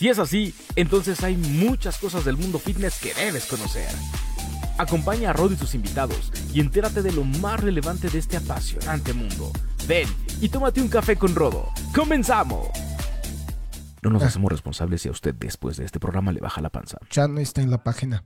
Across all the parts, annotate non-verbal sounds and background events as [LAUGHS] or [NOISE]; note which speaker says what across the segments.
Speaker 1: Si es así, entonces hay muchas cosas del mundo fitness que debes conocer. Acompaña a Rod y sus invitados y entérate de lo más relevante de este apasionante mundo. Ven y tómate un café con Rodo. ¡Comenzamos! No nos hacemos responsables si a usted después de este programa le baja la panza.
Speaker 2: Ya no está en la página.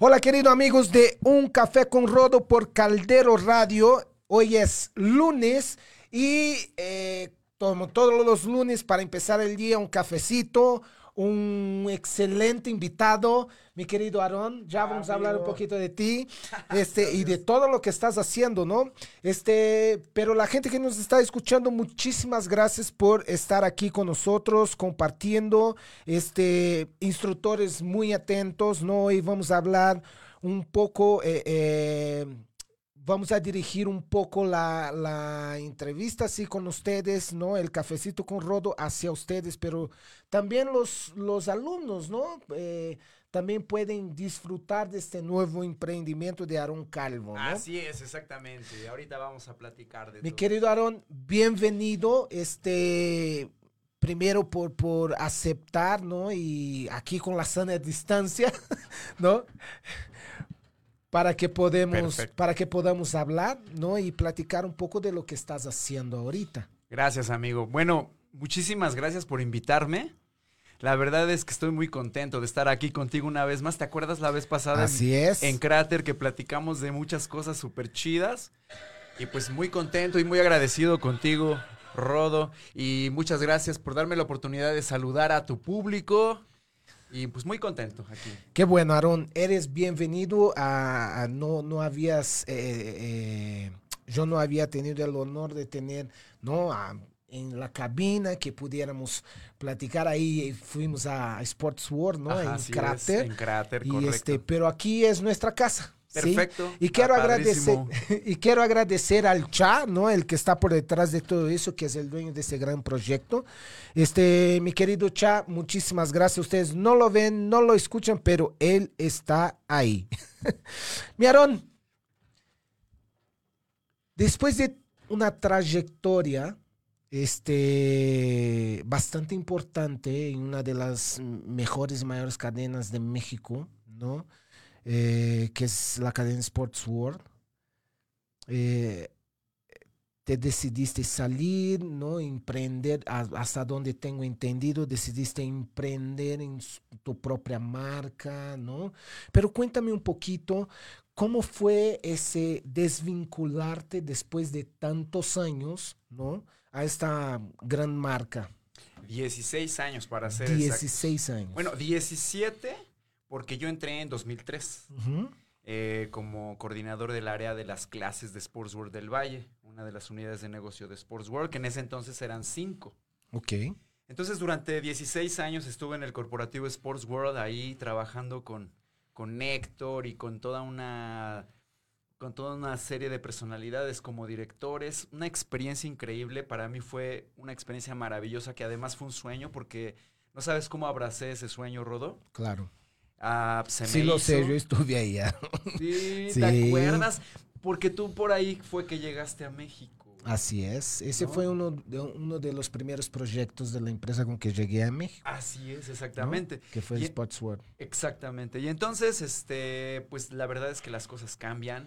Speaker 2: Hola, queridos amigos de Un Café con Rodo por Caldero Radio. Hoy es lunes y eh, como todos los lunes para empezar el día, un cafecito, un excelente invitado, mi querido Aarón. Ya vamos a hablar un poquito de ti [LAUGHS] este, y de todo lo que estás haciendo, ¿no? Este, pero la gente que nos está escuchando, muchísimas gracias por estar aquí con nosotros, compartiendo, este, instructores muy atentos, ¿no? Hoy vamos a hablar un poco... Eh, eh, vamos a dirigir un poco la, la, entrevista así con ustedes, ¿no? El cafecito con Rodo hacia ustedes, pero también los, los alumnos, ¿no? Eh, también pueden disfrutar de este nuevo emprendimiento de Aarón Calvo, ¿no?
Speaker 3: Así es, exactamente. Ahorita vamos a platicar de
Speaker 2: Mi querido Aarón, bienvenido. Este, primero por, por aceptar, ¿no? Y aquí con la sana distancia, [LAUGHS] ¿no? Para que podemos para que podamos hablar, ¿no? Y platicar un poco de lo que estás haciendo ahorita.
Speaker 3: Gracias, amigo. Bueno, muchísimas gracias por invitarme. La verdad es que estoy muy contento de estar aquí contigo una vez más. ¿Te acuerdas la vez pasada?
Speaker 2: Así
Speaker 3: en,
Speaker 2: es.
Speaker 3: En Cráter que platicamos de muchas cosas súper chidas. Y pues muy contento y muy agradecido contigo, Rodo. Y muchas gracias por darme la oportunidad de saludar a tu público. Y pues muy contento aquí.
Speaker 2: Qué bueno, Aarón. Eres bienvenido a, a no, no habías, eh, eh, yo no había tenido el honor de tener, ¿no? A, en la cabina que pudiéramos platicar ahí fuimos a Sports World no
Speaker 3: Ajá,
Speaker 2: en
Speaker 3: sí
Speaker 2: Cráter
Speaker 3: es, en Cráter
Speaker 2: y
Speaker 3: correcto.
Speaker 2: este pero aquí es nuestra casa
Speaker 3: Perfecto.
Speaker 2: ¿sí? Y quiero
Speaker 3: Ah,
Speaker 2: agradecer
Speaker 3: padrísimo. [LAUGHS]
Speaker 2: y quiero agradecer al Cha, ¿no? El que está por detrás de todo eso, que es el dueño de ese gran proyecto. Este, mi querido Cha, muchísimas gracias. Ustedes no lo ven, no lo escuchan, pero él está ahí. [LAUGHS] mi Aarón, después de una trayectoria este, bastante importante en una de las mejores, mayores cadenas de México, ¿no? Eh, que es la cadena Sports World. Eh, te decidiste salir, ¿no? Emprender, hasta donde tengo entendido, decidiste emprender en tu propia marca, ¿no? Pero cuéntame un poquito, ¿cómo fue ese desvincularte después de tantos años, ¿no? A esta gran marca.
Speaker 3: 16 años para ser
Speaker 2: 16
Speaker 3: exactos.
Speaker 2: años.
Speaker 3: Bueno, 17 porque yo entré en 2003
Speaker 2: Uh -huh.
Speaker 3: eh, como coordinador del área de las clases de Sports World del Valle, una de las unidades de negocio de Sports World, que en ese entonces eran cinco.
Speaker 2: Ok.
Speaker 3: Entonces, durante 16 años estuve en el corporativo Sports World, ahí trabajando con, con Héctor y con toda una con toda una serie de personalidades como directores, una experiencia increíble, para mí fue una experiencia maravillosa que además fue un sueño porque no sabes cómo abracé ese sueño, Rodo.
Speaker 2: Claro.
Speaker 3: Ah, se
Speaker 2: sí, lo sé, yo estuve allá.
Speaker 3: Sí,
Speaker 2: Sí.
Speaker 3: ¿te [LAUGHS] acuerdas? Porque tú por ahí fue que llegaste a México.
Speaker 2: Así es. Ese
Speaker 3: ¿No?
Speaker 2: fue uno de, uno de los primeros proyectos de la empresa con que llegué a México.
Speaker 3: Así es,
Speaker 2: ¿no?
Speaker 3: exactamente.
Speaker 2: Que fue
Speaker 3: Y-
Speaker 2: Sports World.
Speaker 3: Exactamente. Y entonces, este, pues la verdad es que las cosas cambian,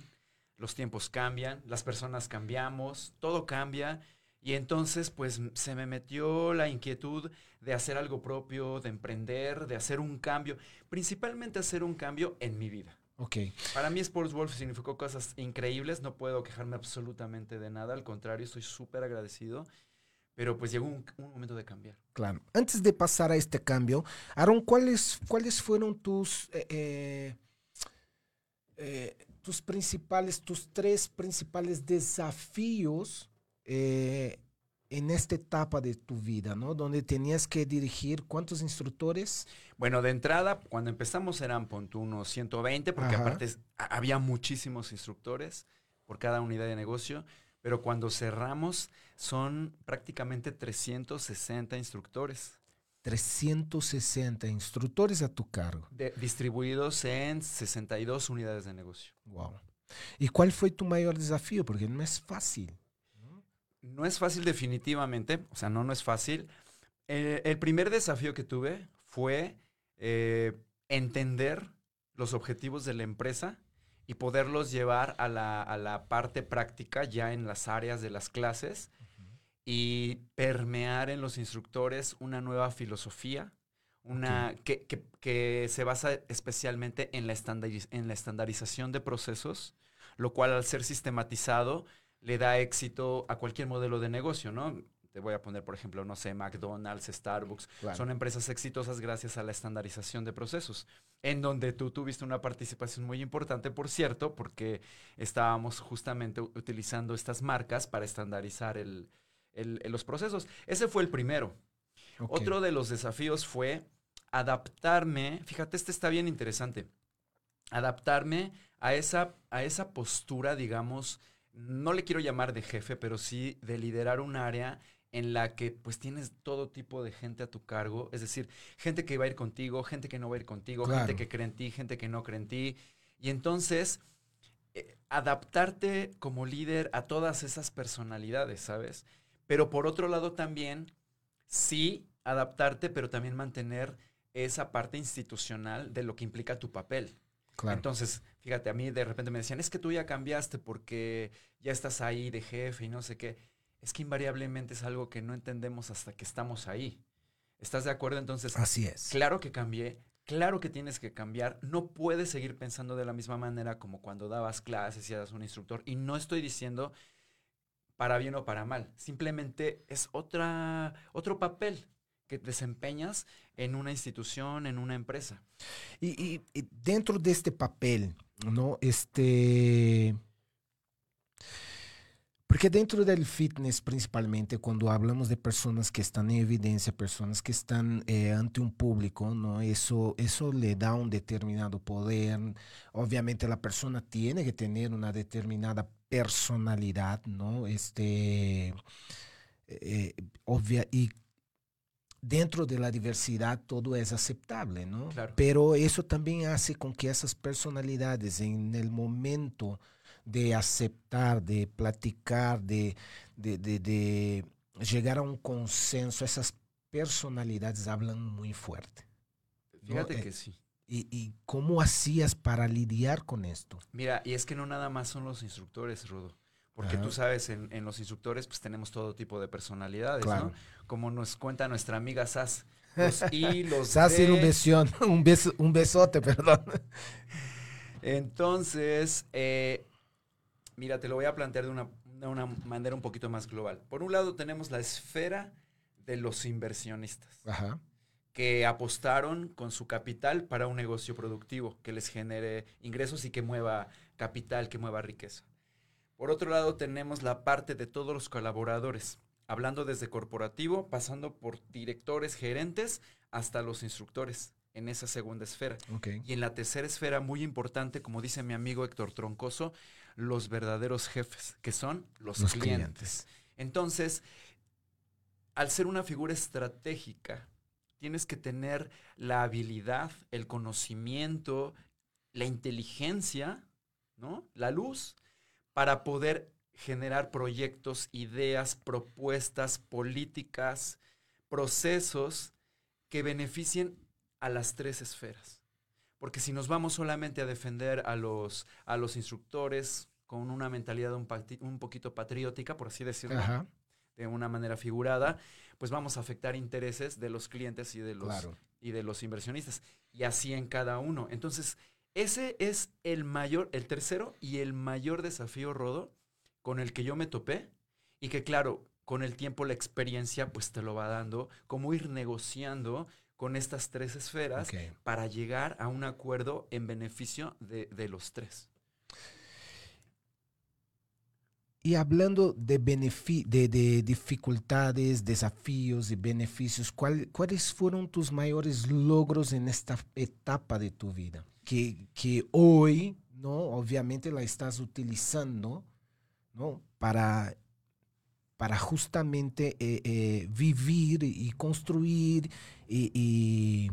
Speaker 3: los tiempos cambian, las personas cambiamos, todo cambia. Y entonces, pues se me metió la inquietud de hacer algo propio, de emprender, de hacer un cambio, principalmente hacer un cambio en mi vida.
Speaker 2: Ok.
Speaker 3: Para mí Sports Wolf significó cosas increíbles, no puedo quejarme absolutamente de nada, al contrario, estoy súper agradecido, pero pues llegó un, un momento de cambiar.
Speaker 2: Claro. Antes de pasar a este cambio, Aaron, ¿cuáles, cuáles fueron tus, eh, eh, eh, tus principales, tus tres principales desafíos eh, en esta etapa de tu vida, ¿no? Donde tenías que dirigir cuántos instructores.
Speaker 3: Bueno, de entrada, cuando empezamos eran punto unos 120, porque
Speaker 2: Ajá.
Speaker 3: aparte había muchísimos instructores por cada unidad de negocio, pero cuando cerramos son prácticamente 360
Speaker 2: instructores360 instructores a tu cargo.
Speaker 3: de- distribuidos en 62 unidades de negocio.
Speaker 2: Wow. ¿Y cuál fue tu mayor desafío? Porque no es fácil.
Speaker 3: No es fácil definitivamente, o sea, no, no es fácil. El, el primer desafío que tuve fue eh, entender los objetivos de la empresa y poderlos llevar a la, a la parte práctica ya en las áreas de las clases y permear en los instructores una nueva filosofía, una que, que- que se basa especialmente en la, estandariz- en la estandarización de procesos, lo cual al ser sistematizado le da éxito a cualquier modelo de negocio, ¿no? Te voy a poner, por ejemplo, no sé, McDonald's, Starbucks,
Speaker 2: Claro.
Speaker 3: son empresas exitosas gracias a la estandarización de procesos, en donde tú tuviste una participación muy importante, por cierto, porque estábamos justamente utilizando estas marcas para estandarizar el- el- los procesos. Ese fue el primero. Otro de los desafíos fue adaptarme, fíjate, este está bien interesante, adaptarme a esa, a esa postura, digamos, no le quiero llamar de jefe, pero sí de liderar un área en la que pues tienes todo tipo de gente a tu cargo, es decir, gente que va a ir contigo, gente que no va a ir contigo,
Speaker 2: Claro.
Speaker 3: gente que cree en ti, gente que no cree en ti, y entonces eh, adaptarte como líder a todas esas personalidades, ¿sabes? Pero por otro lado también, sí, adaptarte, pero también mantener esa parte institucional de lo que implica tu papel.
Speaker 2: Claro.
Speaker 3: Entonces, fíjate, a mí de repente me decían, es que tú ya cambiaste porque ya estás ahí de jefe y no sé qué. Es que invariablemente es algo que no entendemos hasta que estamos ahí. ¿Estás de acuerdo? Entonces,
Speaker 2: Así es.
Speaker 3: claro que cambié, claro que tienes que cambiar. No puedes seguir pensando de la misma manera como cuando dabas clases y eras un instructor. Y no estoy diciendo para bien o para mal. Simplemente es otra, otro papel que desempeñas en una institución, en una empresa.
Speaker 2: Y, dentro de este papel, ¿no? Este. Porque dentro del fitness, principalmente, cuando hablamos de personas que están en evidencia, personas que están eh, ante un público, ¿no? Eso, eso le da un determinado poder. Obviamente la persona tiene que tener una determinada personalidad, ¿no? Este, eh, obvia, y dentro de la diversidad todo es aceptable, ¿no?
Speaker 3: Claro.
Speaker 2: Pero eso también hace con que esas personalidades en el momento de aceptar, de platicar, de, de, de- de llegar a un consenso, esas personalidades hablan muy fuerte.
Speaker 3: Fíjate
Speaker 2: Eh,
Speaker 3: que sí.
Speaker 2: ¿Y, y cómo hacías para lidiar con esto?
Speaker 3: Mira, y es que no nada más son los instructores, Rodo. Porque
Speaker 2: Ajá.
Speaker 3: tú sabes, en, en los instructores pues tenemos todo tipo de personalidades,
Speaker 2: Claro.
Speaker 3: ¿no? Como nos cuenta nuestra amiga Sas. Los I, los
Speaker 2: Sassi, un beso, un besote, perdón.
Speaker 3: Entonces, eh, mira, te lo voy a plantear de una, de una manera un poquito más global. Por un lado tenemos la esfera de los inversionistas,
Speaker 2: Ajá.
Speaker 3: que apostaron con su capital para un negocio productivo que les genere ingresos y que mueva capital, que mueva riqueza. Por otro lado tenemos la parte de todos los colaboradores, hablando desde corporativo, pasando por directores, gerentes, hasta los instructores en esa segunda esfera. Y en la tercera esfera, muy importante, como dice mi amigo Héctor Troncoso, los verdaderos jefes, que son los,
Speaker 2: Los
Speaker 3: clientes.
Speaker 2: clientes.
Speaker 3: Entonces, al ser una figura estratégica, tienes que tener la habilidad, el conocimiento, la inteligencia, ¿no? La luz, para poder generar proyectos, ideas, propuestas, políticas, procesos que beneficien a las tres esferas. Porque si nos vamos solamente a defender a los, a los instructores con una mentalidad un, un poquito patriótica, por así decirlo,
Speaker 2: Ajá.
Speaker 3: de una manera figurada, pues vamos a afectar intereses de los clientes y de los,
Speaker 2: Claro.
Speaker 3: y de los inversionistas. Y así en cada uno. Entonces, ese es el mayor, el tercero y el mayor desafío, Rodo, con el que yo me topé. Y que claro, con el tiempo la experiencia pues te lo va dando, cómo ir negociando con estas tres esferas para llegar a un acuerdo en beneficio de, de los tres.
Speaker 2: Y hablando de, de, de dificultades, desafíos y beneficios, ¿cuál- ¿cuáles fueron tus mayores logros en esta etapa de tu vida? Que, que hoy, ¿no? Obviamente la estás utilizando, ¿no? Para, para justamente eh, eh, vivir y construir y, y,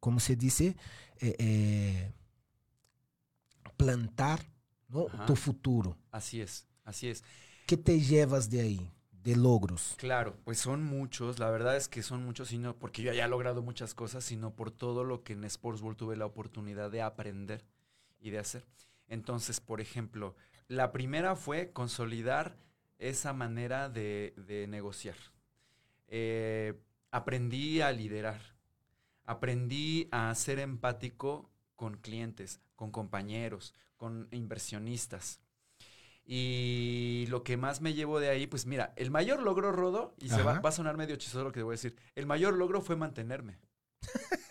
Speaker 2: ¿cómo se dice? Eh, eh, plantar, ¿no?
Speaker 3: Ajá.
Speaker 2: Tu futuro.
Speaker 3: Así es, así es.
Speaker 2: ¿Qué te llevas de ahí? De logros?
Speaker 3: Claro, pues son muchos, la verdad es que son muchos, sino porque yo ya he logrado muchas cosas, sino por todo lo que en Sports World tuve la oportunidad de aprender y de hacer. Entonces, por ejemplo, la primera fue consolidar esa manera de, de negociar. Eh, aprendí a liderar, aprendí a ser empático con clientes, con compañeros, con inversionistas. Y lo que más me llevo de ahí, pues mira, el mayor logro, Rodo, y se va, va a sonar medio chistoso lo que te voy a decir, el mayor logro fue mantenerme. [LAUGHS]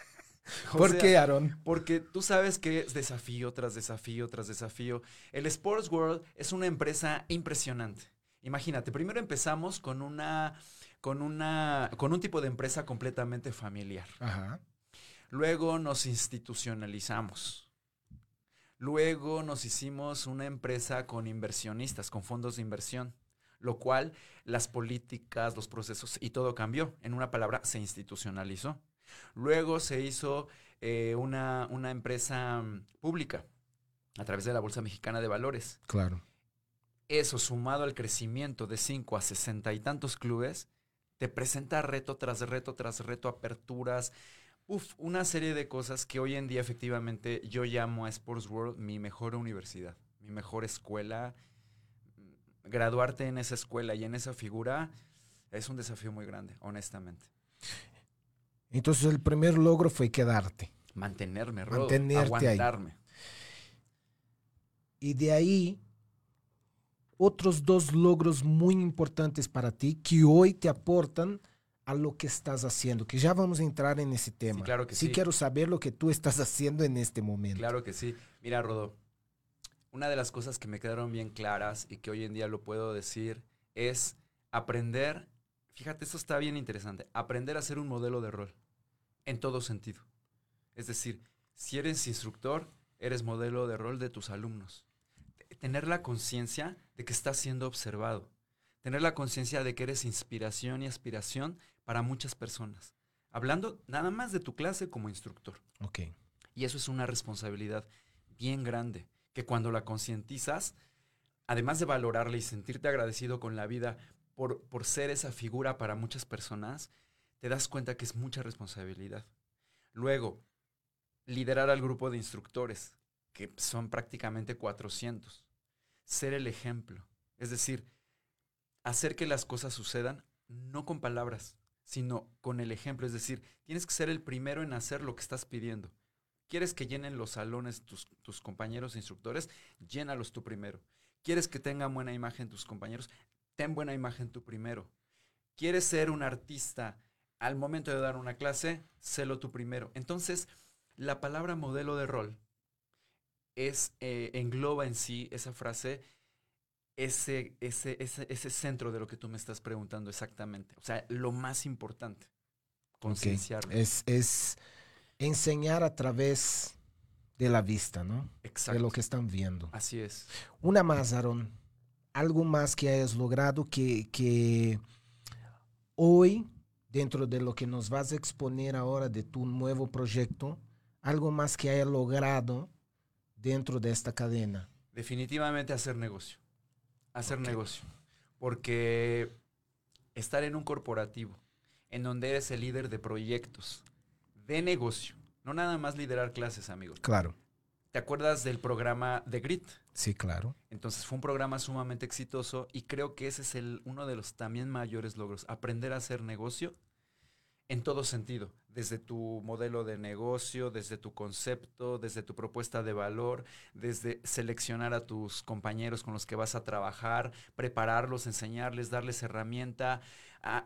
Speaker 2: ¿Por
Speaker 3: sea,
Speaker 2: qué, Aaron?
Speaker 3: Porque tú sabes que es desafío tras desafío tras desafío. El Sports World es una empresa impresionante. Imagínate, primero empezamos con una, con una, con un tipo de empresa completamente familiar.
Speaker 2: Ajá.
Speaker 3: Luego nos institucionalizamos. Luego nos hicimos una empresa con inversionistas, con fondos de inversión, lo cual las políticas, los procesos y todo cambió. En una palabra, se institucionalizó. Luego se hizo eh, una, una empresa mm, pública a través de la Bolsa Mexicana de Valores.
Speaker 2: Claro.
Speaker 3: Eso sumado al crecimiento de 5 a 60 y tantos clubes, te presenta reto tras reto tras reto, aperturas, uf, una serie de cosas que hoy en día efectivamente yo llamo a Sports World mi mejor universidad, mi mejor escuela. Graduarte en esa escuela y en esa figura es un desafío muy grande, honestamente.
Speaker 2: Entonces el primer logro fue quedarte.
Speaker 3: Mantenerme, Rodo,
Speaker 2: Mantenerte ahí.
Speaker 3: aguantarme.
Speaker 2: Y de ahí, otros dos logros muy importantes para ti que hoy te aportan a lo que estás haciendo, que ya vamos a entrar en ese tema.
Speaker 3: claro que sí.
Speaker 2: quiero saber lo que tú estás haciendo en este momento.
Speaker 3: Claro que sí. Mira, Rodo, una de las cosas que me quedaron bien claras y que hoy en día lo puedo decir es aprender, fíjate, esto está bien interesante, aprender a ser un modelo de rol en todo sentido. Es decir, si eres instructor, eres modelo de rol de tus alumnos. Tener la conciencia de que estás siendo observado. Tener la conciencia de que eres inspiración y aspiración para muchas personas. Hablando nada más de tu clase como instructor.
Speaker 2: Ok.
Speaker 3: Y eso es una responsabilidad bien grande, que cuando la concientizas, además de valorarla y sentirte agradecido con la vida por, por ser esa figura para muchas personas, te das cuenta que es mucha responsabilidad. Luego, liderar al grupo de instructores, que son prácticamente 400. Ser el ejemplo. Es decir, hacer que las cosas sucedan no con palabras, sino con el ejemplo. Es decir, tienes que ser el primero en hacer lo que estás pidiendo. ¿Quieres que llenen los salones tus, tus compañeros instructores? Llénalos tú primero. ¿Quieres que tengan buena imagen tus compañeros? Ten buena imagen tú primero. ¿Quieres ser un artista al momento de dar una clase? Sélo tú primero. Entonces, la palabra modelo de rol es, eh, engloba en sí esa frase, ese, ese, ese, ese centro de lo que tú me estás preguntando exactamente. O sea, lo más importante, concienciarlo.
Speaker 2: Es, es enseñar a través de la vista, ¿no?
Speaker 3: Exacto.
Speaker 2: De lo que están viendo.
Speaker 3: Así es.
Speaker 2: Una más, Aaron. Algo más que hayas logrado que, que hoy, dentro de lo que nos vas a exponer ahora de tu nuevo proyecto, algo más que hayas logrado dentro de esta cadena.
Speaker 3: Definitivamente hacer negocio. Hacer negocio. Porque estar en un corporativo, en donde eres el líder de proyectos, de negocio, no nada más liderar clases, amigos.
Speaker 2: Claro,
Speaker 3: ¿Te acuerdas del programa de Grit?
Speaker 2: sí, claro.
Speaker 3: Entonces fue un programa sumamente exitoso y creo que ese es el, uno de los también mayores logros, aprender a hacer negocio en todo sentido, desde tu modelo de negocio, desde tu concepto, desde tu propuesta de valor, desde seleccionar a tus compañeros con los que vas a trabajar, prepararlos, enseñarles, darles herramienta,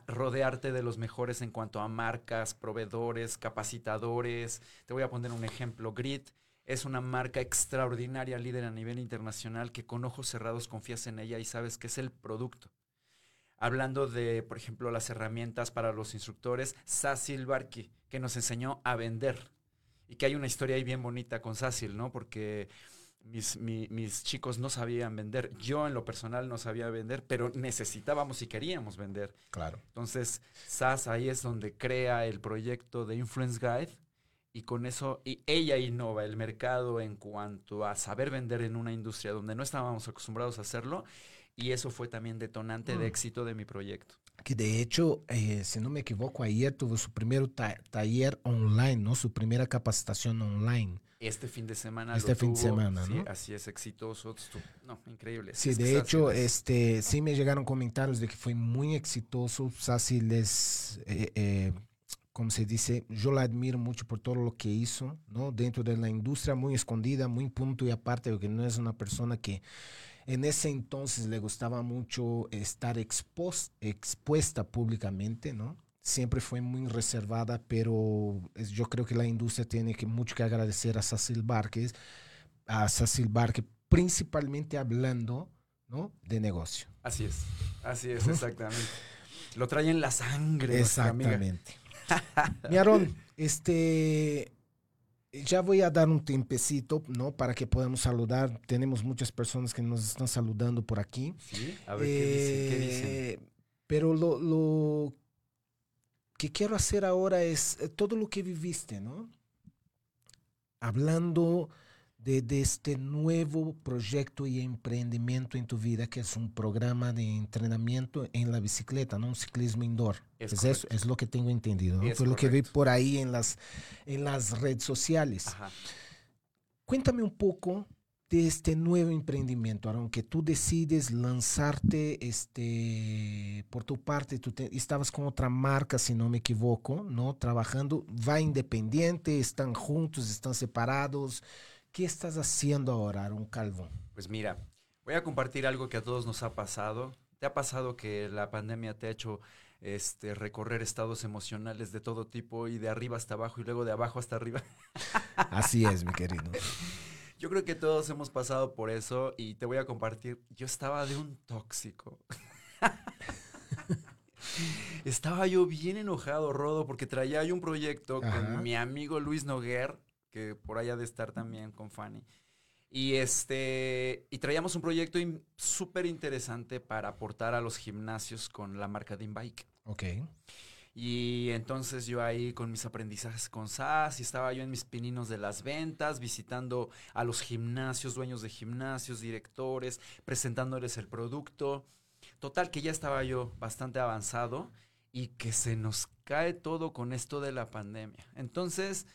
Speaker 3: rodearte de los mejores en cuanto a marcas, proveedores, capacitadores. Te voy a poner un ejemplo, Grit es una marca extraordinaria, líder a nivel internacional, que con ojos cerrados confías en ella y sabes que es el producto. Hablando de, por ejemplo, las herramientas para los instructores, Sasil Barki, que nos enseñó a vender. Y que hay una historia ahí bien bonita con Sasil, ¿no? Porque mis, mi- mis chicos no sabían vender. Yo en lo personal no sabía vender, pero necesitábamos y queríamos vender.
Speaker 2: Claro.
Speaker 3: Entonces, SAS ahí es donde crea el proyecto de Influence Guide y con eso y ella innova el mercado en cuanto a saber vender en una industria donde no estábamos acostumbrados a hacerlo Y eso fue también detonante de
Speaker 2: Mm.
Speaker 3: éxito de mi proyecto.
Speaker 2: Que de hecho, eh, si no me equivoco, ayer tuvo su primer ta- taller online, ¿no? Su primera capacitación online.
Speaker 3: Este fin de semana.
Speaker 2: Este
Speaker 3: lo
Speaker 2: fin de
Speaker 3: tuvo,
Speaker 2: semana,
Speaker 3: sí,
Speaker 2: ¿no?
Speaker 3: así es, exitoso. No, increíble.
Speaker 2: Sí,
Speaker 3: Es
Speaker 2: de hecho,
Speaker 3: es-
Speaker 2: este, sí me llegaron comentarios de que fue muy exitoso. Sassy les, eh, eh, como se dice, yo la admiro mucho por todo lo que hizo, ¿no? Dentro de la industria, muy escondida, muy punto y aparte, porque no es una persona que en ese entonces le gustaba mucho estar expos- expuesta públicamente, ¿no? Siempre fue muy reservada, pero es- yo creo que la industria tiene que, mucho que agradecer a Cecil Barques, a Cecil Barque, principalmente hablando, ¿no? De negocio.
Speaker 3: Así es, así es, exactamente. Lo trae en la sangre.
Speaker 2: Exactamente. [LAUGHS] Mi Aarón, este, ya voy a dar un tiempecito, ¿no? Para que podamos saludar. Tenemos muchas personas que nos están saludando por aquí.
Speaker 3: Sí, a ver qué dicen, qué dicen.
Speaker 2: Eh, Pero lo, lo que quiero hacer ahora es eh, todo lo que viviste, ¿no? Hablando de, de este nuevo proyecto y emprendimiento en tu vida, que es un programa de entrenamiento en la bicicleta, ¿no? Un ciclismo indoor.
Speaker 3: Es
Speaker 2: Es, eso, es lo que tengo entendido, ¿no?
Speaker 3: Es
Speaker 2: Fue lo que vi por ahí en las, en las redes sociales.
Speaker 3: Ajá.
Speaker 2: Cuéntame un poco de este nuevo emprendimiento, Aaron, que tú decides lanzarte este, por tu parte, tú te- estabas con otra marca, si no me equivoco, ¿no? Trabajando, va independiente, están juntos, están separados. ¿Qué estás haciendo ahora, Aaron Calvo?
Speaker 3: Pues mira, voy a compartir algo que a todos nos ha pasado. ¿Te ha pasado que la pandemia te ha hecho este, recorrer estados emocionales de todo tipo y de arriba hasta abajo y luego de abajo hasta arriba? [LAUGHS]
Speaker 2: Así es, mi querido.
Speaker 3: Yo creo que todos hemos pasado por eso y te voy a compartir. Yo estaba de un tóxico. [LAUGHS] estaba yo bien enojado, Rodo, porque traía yo un proyecto
Speaker 2: Ajá.
Speaker 3: con mi amigo Luis Noguer, que por allá de estar también con Fanny. Y este y traíamos un proyecto in- súper interesante para aportar a los gimnasios con la marca de.
Speaker 2: Ok.
Speaker 3: Y entonces yo ahí con mis aprendizajes con SAS y estaba yo en mis pininos de las ventas, visitando a los gimnasios, dueños de gimnasios, directores, presentándoles el producto. Total que ya estaba yo bastante avanzado y que se nos cae todo con esto de la pandemia. Entonces,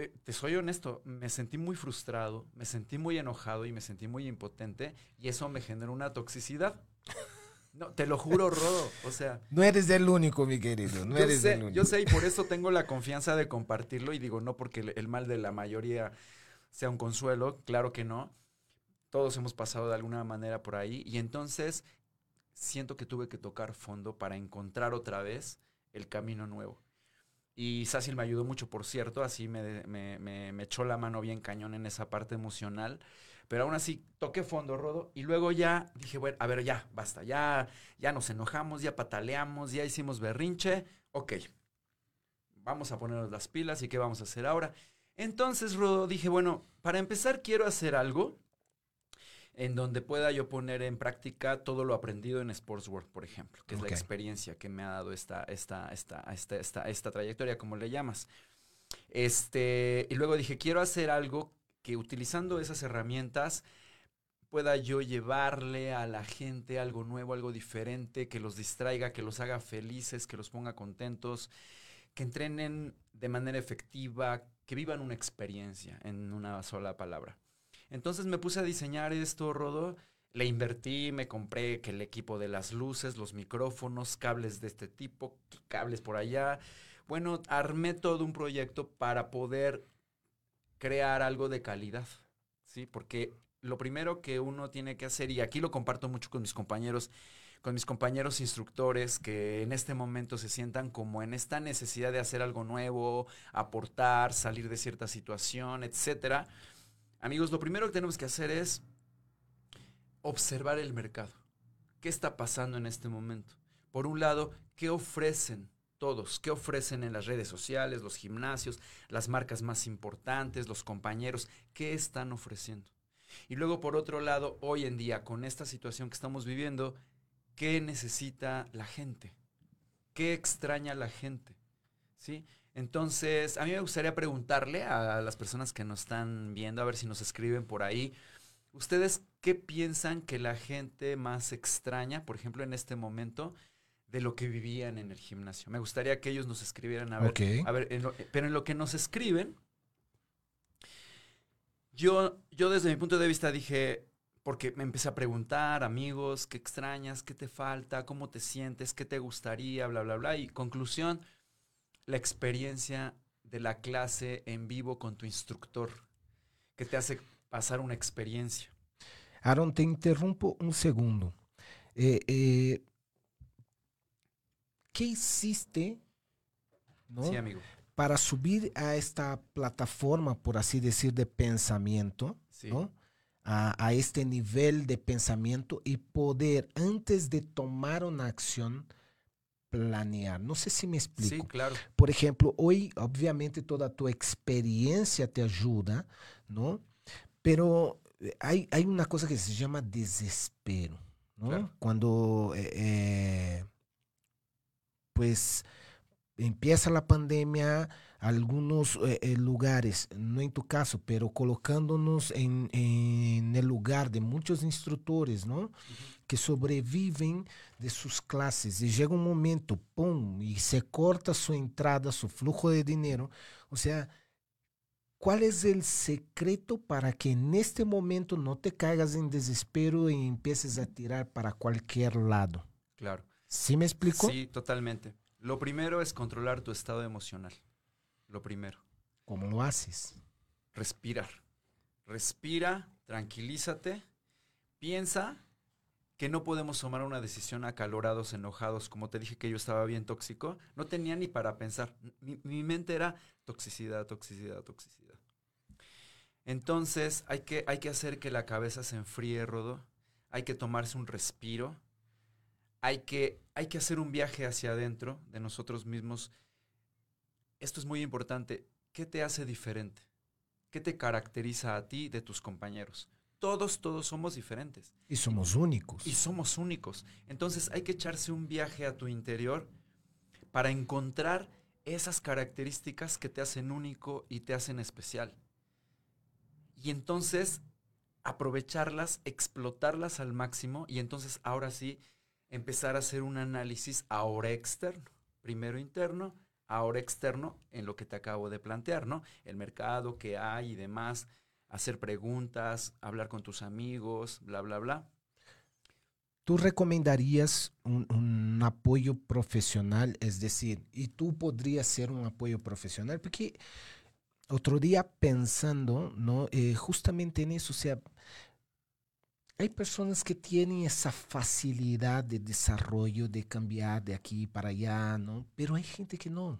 Speaker 3: te, te soy honesto, me sentí muy frustrado, me sentí muy enojado y me sentí muy impotente y eso me generó una toxicidad. No, te lo juro, Rodo. O sea,
Speaker 2: No eres el único, mi querido. No eres el
Speaker 3: sé,
Speaker 2: único.
Speaker 3: yo sé, y por eso tengo la confianza de compartirlo. Y digo, no porque el, el mal de la mayoría sea un consuelo, claro que no. Todos hemos pasado de alguna manera por ahí. Y entonces siento que tuve que tocar fondo para encontrar otra vez el camino nuevo. Y Sácil me ayudó mucho, por cierto, así me, echó la mano bien cañón en esa parte emocional. Pero aún así toqué fondo, Rodo, y luego ya dije, bueno, a ver, ya, basta, ya, ya nos enojamos, ya pataleamos, ya hicimos berrinche, ok, vamos a ponernos las pilas y qué vamos a hacer ahora. Entonces, Rodo, dije, bueno, para empezar quiero hacer algo en donde pueda yo poner en práctica todo lo aprendido en Sports World, por ejemplo, que es la experiencia que me ha dado esta, esta, esta, esta, esta, esta trayectoria, como le llamas. Este, y luego dije, quiero hacer algo que utilizando esas herramientas pueda yo llevarle a la gente algo nuevo, algo diferente, que los distraiga, que los haga felices, que los ponga contentos, que entrenen de manera efectiva, que vivan una experiencia en una sola palabra. Entonces me puse a diseñar esto, Rodo. Le invertí, me compré que el equipo de las luces, los micrófonos, cables de este tipo, cables por allá. Bueno, armé todo un proyecto para poder crear algo de calidad, ¿sí? Porque lo primero que uno tiene que hacer, y aquí lo comparto mucho con mis compañeros, con mis compañeros instructores que en este momento se sientan como en esta necesidad de hacer algo nuevo, aportar, salir de cierta situación, etcétera. Amigos, lo primero que tenemos que hacer es observar el mercado. ¿Qué está pasando en este momento? Por un lado, ¿qué ofrecen todos? ¿Qué ofrecen en las redes sociales, los gimnasios, las marcas más importantes, los compañeros? ¿Qué están ofreciendo? Y luego, por otro lado, hoy en día, con esta situación que estamos viviendo, ¿qué necesita la gente? ¿Qué extraña la gente? ¿Sí? Entonces, a mí me gustaría preguntarle a las personas que nos están viendo, a ver si nos escriben por ahí, ¿Ustedes qué piensan que la gente más extraña, por ejemplo, en este momento, de lo que vivían en el gimnasio? Me gustaría que ellos nos escribieran, a ver, a ver en lo- pero en lo que nos escriben, yo, yo desde mi punto de vista dije, porque me empecé a preguntar, amigos, ¿qué extrañas? ¿Qué te falta? ¿Cómo te sientes? ¿Qué te gustaría? Bla, bla, bla. Y conclusión, la experiencia de la clase en vivo con tu instructor, que te hace pasar una experiencia.
Speaker 2: Aaron, te interrumpo un segundo. Eh, eh, ¿Qué hiciste no?
Speaker 3: Sí, amigo.
Speaker 2: para subir a esta plataforma, por así decir, de pensamiento?
Speaker 3: Sí.
Speaker 2: ¿no? A, a este nivel de pensamiento y poder, antes de tomar una acción, planear. No sé si me explico.
Speaker 3: Sí, claro.
Speaker 2: Por ejemplo, hoy obviamente toda tu experiencia te ayuda, ¿no? Pero eh, hay, hay una cosa que se llama desespero, ¿no?
Speaker 3: Claro.
Speaker 2: Cuando, eh, eh, pues, empieza la pandemia, algunos eh, eh, lugares, no en tu caso, pero colocándonos en, en el lugar de muchos instructores, ¿no? Que sobreviven de sus clases y llega un momento, ¡pum!, y se corta su entrada, su flujo de dinero. O sea, ¿cuál es el secreto para que en este momento no te caigas en desespero y empieces a tirar para cualquier lado?
Speaker 3: Claro.
Speaker 2: ¿Sí me explico?
Speaker 3: Sí, totalmente. Lo primero es controlar tu estado emocional. Lo primero.
Speaker 2: ¿Cómo lo haces?
Speaker 3: Respirar. Respira, tranquilízate, piensa que no podemos tomar una decisión acalorados, enojados. Como te dije que yo estaba bien tóxico, no tenía ni para pensar. Mi, mi mente era toxicidad, toxicidad, toxicidad. Entonces hay que, hay que hacer que la cabeza se enfríe, Rodo. Hay que tomarse un respiro. Hay que, hay que hacer un viaje hacia adentro de nosotros mismos. Esto es muy importante. ¿Qué te hace diferente? ¿Qué te caracteriza a ti de tus compañeros? Todos, todos somos diferentes.
Speaker 2: Y somos únicos.
Speaker 3: Y somos únicos. Entonces hay que echarse un viaje a tu interior para encontrar esas características que te hacen único y te hacen especial. Y entonces aprovecharlas, explotarlas al máximo y entonces ahora sí empezar a hacer un análisis ahora externo. Primero interno, ahora externo en lo que te acabo de plantear, ¿no? El mercado que hay y demás, hacer preguntas, hablar con tus amigos, bla, bla, bla.
Speaker 2: ¿Tú recomendarías un, apoyo profesional? Es decir, ¿y tú podrías ser un apoyo profesional? Porque otro día pensando, ¿no? Eh, justamente en eso, o sea, hay personas que tienen esa facilidad de desarrollo, de cambiar de aquí para allá, ¿no? Pero hay gente que no.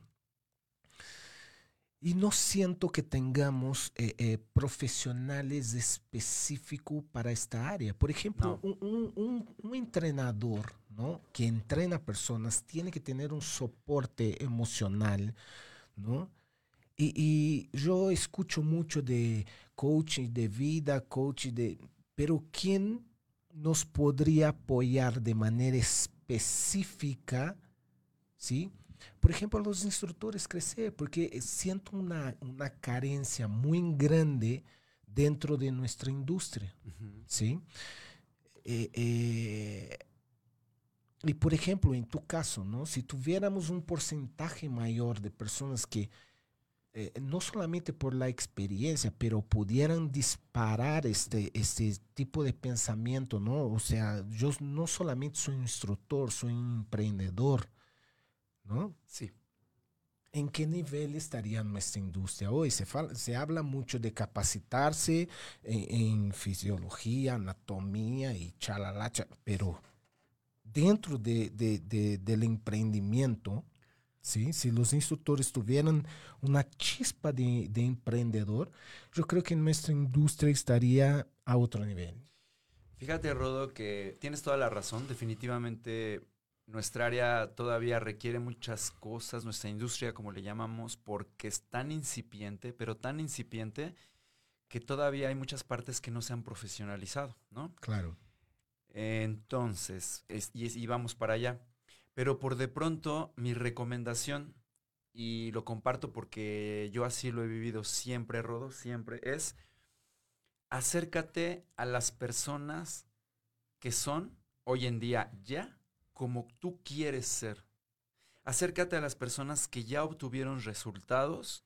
Speaker 2: Y no siento que tengamos eh, eh, profesionales específicos para esta área. Por ejemplo,
Speaker 3: No.
Speaker 2: un, un- un- entrenador ¿no? que entrena personas tiene que tener un soporte emocional, ¿no? Y, y yo escucho mucho de coaching de vida, coaching de... Pero ¿quién nos podría apoyar de manera específica, ¿sí? Por ejemplo, a los instructores crecer, porque siento una, una carencia muy grande dentro de nuestra industria, ¿sí? Eh, eh, y por ejemplo, en tu caso, ¿no? Si tuviéramos un porcentaje mayor de personas que eh, no solamente por la experiencia, pero pudieran disparar este, este tipo de pensamiento, ¿no? O sea, yo no solamente soy instructor, soy un emprendedor, ¿no?
Speaker 3: Sí.
Speaker 2: ¿En qué nivel estaría nuestra industria hoy? Se, fala- se habla mucho de capacitarse en, en fisiología, anatomía y chalala, cha- pero dentro de, de- de- del emprendimiento, ¿sí? si los instructores tuvieran una chispa de, de emprendedor, yo creo que nuestra industria estaría a otro nivel.
Speaker 3: Fíjate, Rodo, que tienes toda la razón. Definitivamente nuestra área todavía requiere muchas cosas, nuestra industria, como le llamamos, porque es tan incipiente, pero tan incipiente que todavía hay muchas partes que no se han profesionalizado, ¿no?
Speaker 2: Claro.
Speaker 3: Entonces, es- y, es- y vamos para allá. Pero por de pronto, mi recomendación, y lo comparto porque yo así lo he vivido siempre, Rodo, siempre, es acércate a las personas que son hoy en día ya como tú quieres ser. Acércate a las personas que ya obtuvieron resultados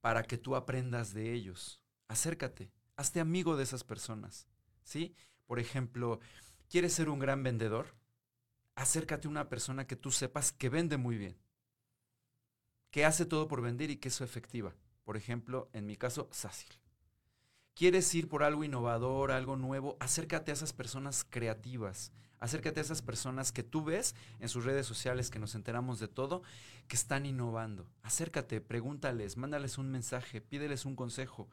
Speaker 3: para que tú aprendas de ellos. Acércate, hazte amigo de esas personas, ¿sí? Por ejemplo, ¿quieres ser un gran vendedor? Acércate a una persona que tú sepas que vende muy bien, que hace todo por vender y que es efectiva. Por ejemplo, en mi caso, Sácil. ¿Quieres ir por algo innovador, algo nuevo? Acércate a esas personas creativas, acércate a esas personas que tú ves en sus redes sociales, que nos enteramos de todo, que están innovando. Acércate, pregúntales, mándales un mensaje, pídeles un consejo.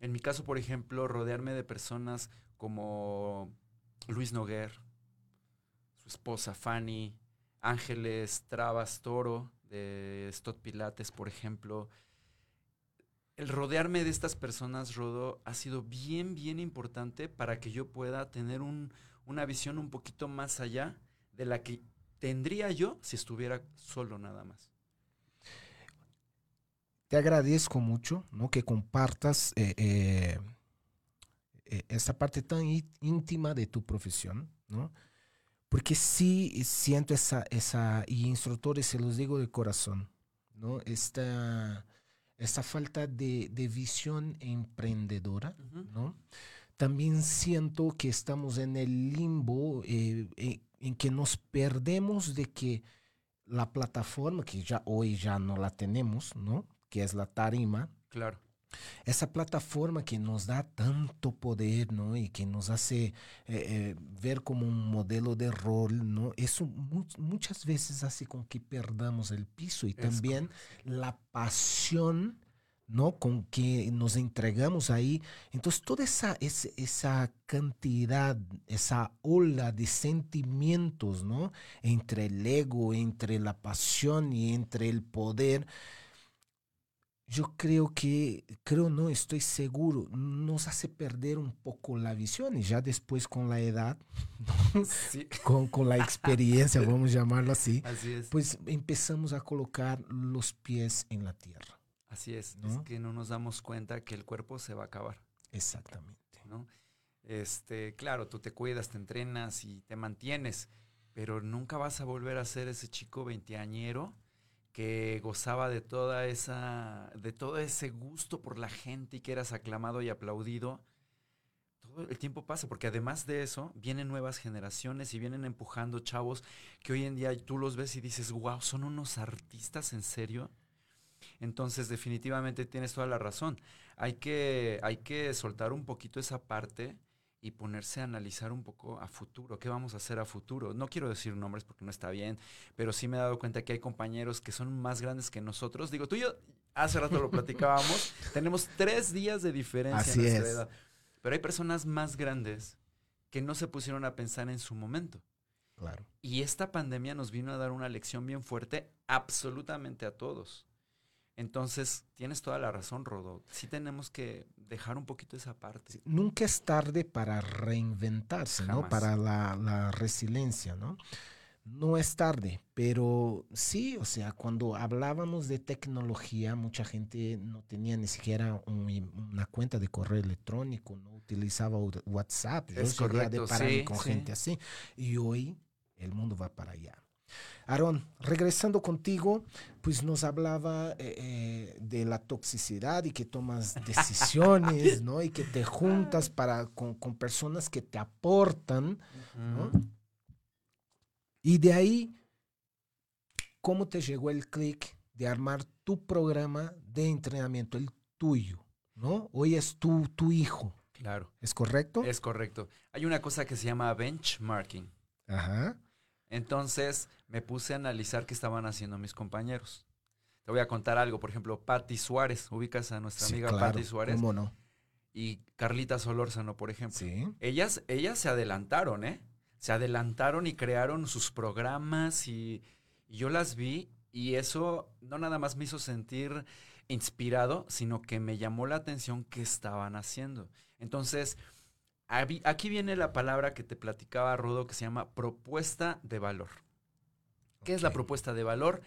Speaker 3: En mi caso, por ejemplo, rodearme de personas como Luis Noguer, esposa Fanny, Ángeles Trabas Toro de Stott Pilates, por ejemplo. El rodearme de estas personas, Rodo, ha sido bien, bien importante para que yo pueda tener un, una visión un poquito más allá de la que tendría yo si estuviera solo nada más.
Speaker 2: Te agradezco mucho ¿no? que compartas eh, eh, eh, esta parte tan íntima de tu profesión, ¿no? Porque sí siento esa, esa, y instructores se los digo de corazón, ¿no? Esta, esta falta de, de visión emprendedora, ¿no? También siento que estamos en el limbo eh, en, en que nos perdemos de que la plataforma, que ya hoy ya no la tenemos, ¿no? Que es la tarima.
Speaker 3: Claro
Speaker 2: esa plataforma que nos da tanto poder, ¿no? Y que nos hace eh, eh, ver como un modelo de rol, ¿no? Eso mu muchas veces hace con que perdamos el piso también correcto. la pasión, ¿no? Con que nos entregamos ahí. Entonces, toda esa, esa, esa cantidad, esa ola de sentimientos, ¿no? Entre el ego, entre la pasión y entre el poder yo creo que, creo no, estoy seguro, nos hace perder un poco la visión y ya después con la edad, [LAUGHS] sí. [LAUGHS] con, con, la experiencia, vamos a llamarlo así,
Speaker 3: así es.
Speaker 2: pues empezamos a colocar los pies en la tierra.
Speaker 3: Así es, ¿no? es que no nos damos cuenta que el cuerpo se va a acabar.
Speaker 2: Exactamente.
Speaker 3: ¿no? Este, claro, tú te cuidas, te entrenas y te mantienes, pero nunca vas a volver a ser ese chico veinteañero que gozaba de toda esa, de todo ese gusto por la gente y que eras aclamado y aplaudido, todo el tiempo pasa, porque además de eso, vienen nuevas generaciones y vienen empujando chavos que hoy en día tú los ves y dices, wow, son unos artistas en serio. Entonces, definitivamente tienes toda la razón. Hay que, hay que soltar un poquito esa parte y ponerse a analizar un poco a futuro, qué vamos a hacer a futuro. No quiero decir nombres porque no está bien, pero sí me he dado cuenta que hay compañeros que son más grandes que nosotros. Digo, tú y yo hace rato lo platicábamos, [LAUGHS] tenemos tres días de diferencia
Speaker 2: Así
Speaker 3: en nuestra
Speaker 2: es.
Speaker 3: edad, pero hay personas más grandes que no se pusieron a pensar en su momento.
Speaker 2: Claro.
Speaker 3: Y esta pandemia nos vino a dar una lección bien fuerte absolutamente a todos. Entonces, tienes toda la razón, Rodo. Sí tenemos que dejar un poquito esa parte.
Speaker 2: Nunca es tarde para reinventarse, Jamás. ¿no? Para la, la, resiliencia, ¿no? No es tarde, pero sí, o sea, cuando hablábamos de tecnología, mucha gente no tenía ni siquiera un, una cuenta de correo electrónico, no utilizaba WhatsApp. Yo
Speaker 3: es correcto,
Speaker 2: de pararme
Speaker 3: sí,
Speaker 2: con
Speaker 3: sí.
Speaker 2: gente así. Y hoy el mundo va para allá. Aaron, regresando contigo, pues nos hablaba eh, eh, de la toxicidad y que tomas [LAUGHS] decisiones, ¿no? Y que te juntas para, con, con personas que te aportan. ¿no? Y de ahí, ¿cómo te llegó el clic de armar tu programa de entrenamiento, el tuyo, ¿no? Hoy es tu, tu hijo.
Speaker 3: Claro.
Speaker 2: ¿Es correcto?
Speaker 3: Es correcto. Hay una cosa que se llama benchmarking.
Speaker 2: Ajá.
Speaker 3: Entonces me puse a analizar qué estaban haciendo mis compañeros. Te voy a contar algo, por ejemplo, Patti Suárez, ubicas a nuestra
Speaker 2: sí,
Speaker 3: amiga
Speaker 2: claro.
Speaker 3: Patti Suárez.
Speaker 2: ¿Cómo no?
Speaker 3: Y Carlita Solórzano, por ejemplo.
Speaker 2: Sí.
Speaker 3: Ellas, ellas se adelantaron, ¿eh? Se adelantaron y crearon sus programas y, y yo las vi y eso no nada más me hizo sentir inspirado, sino que me llamó la atención qué estaban haciendo. Entonces, Aquí viene la palabra que te platicaba Rodo que se llama propuesta de valor. ¿Qué okay. es la propuesta de valor?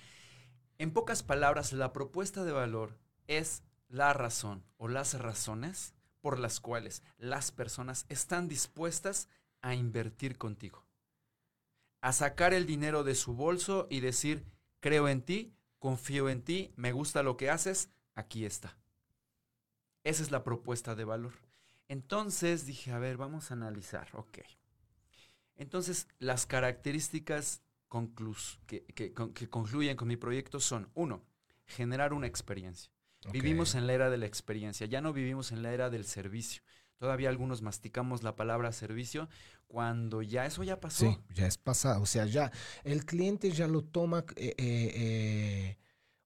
Speaker 3: En pocas palabras, la propuesta de valor es la razón o las razones por las cuales las personas están dispuestas a invertir contigo. A sacar el dinero de su bolso y decir, creo en ti, confío en ti, me gusta lo que haces, aquí está. Esa es la propuesta de valor. Entonces dije, a ver, vamos a analizar, ok. Entonces, las características que, que, concluyen con mi proyecto son, uno, generar una experiencia. Vivimos en la era de la experiencia, ya no vivimos en la era del servicio. Todavía algunos masticamos la palabra servicio cuando ya eso ya pasó.
Speaker 2: Sí, ya es pasado. O sea, ya el cliente ya lo toma, eh, eh, eh,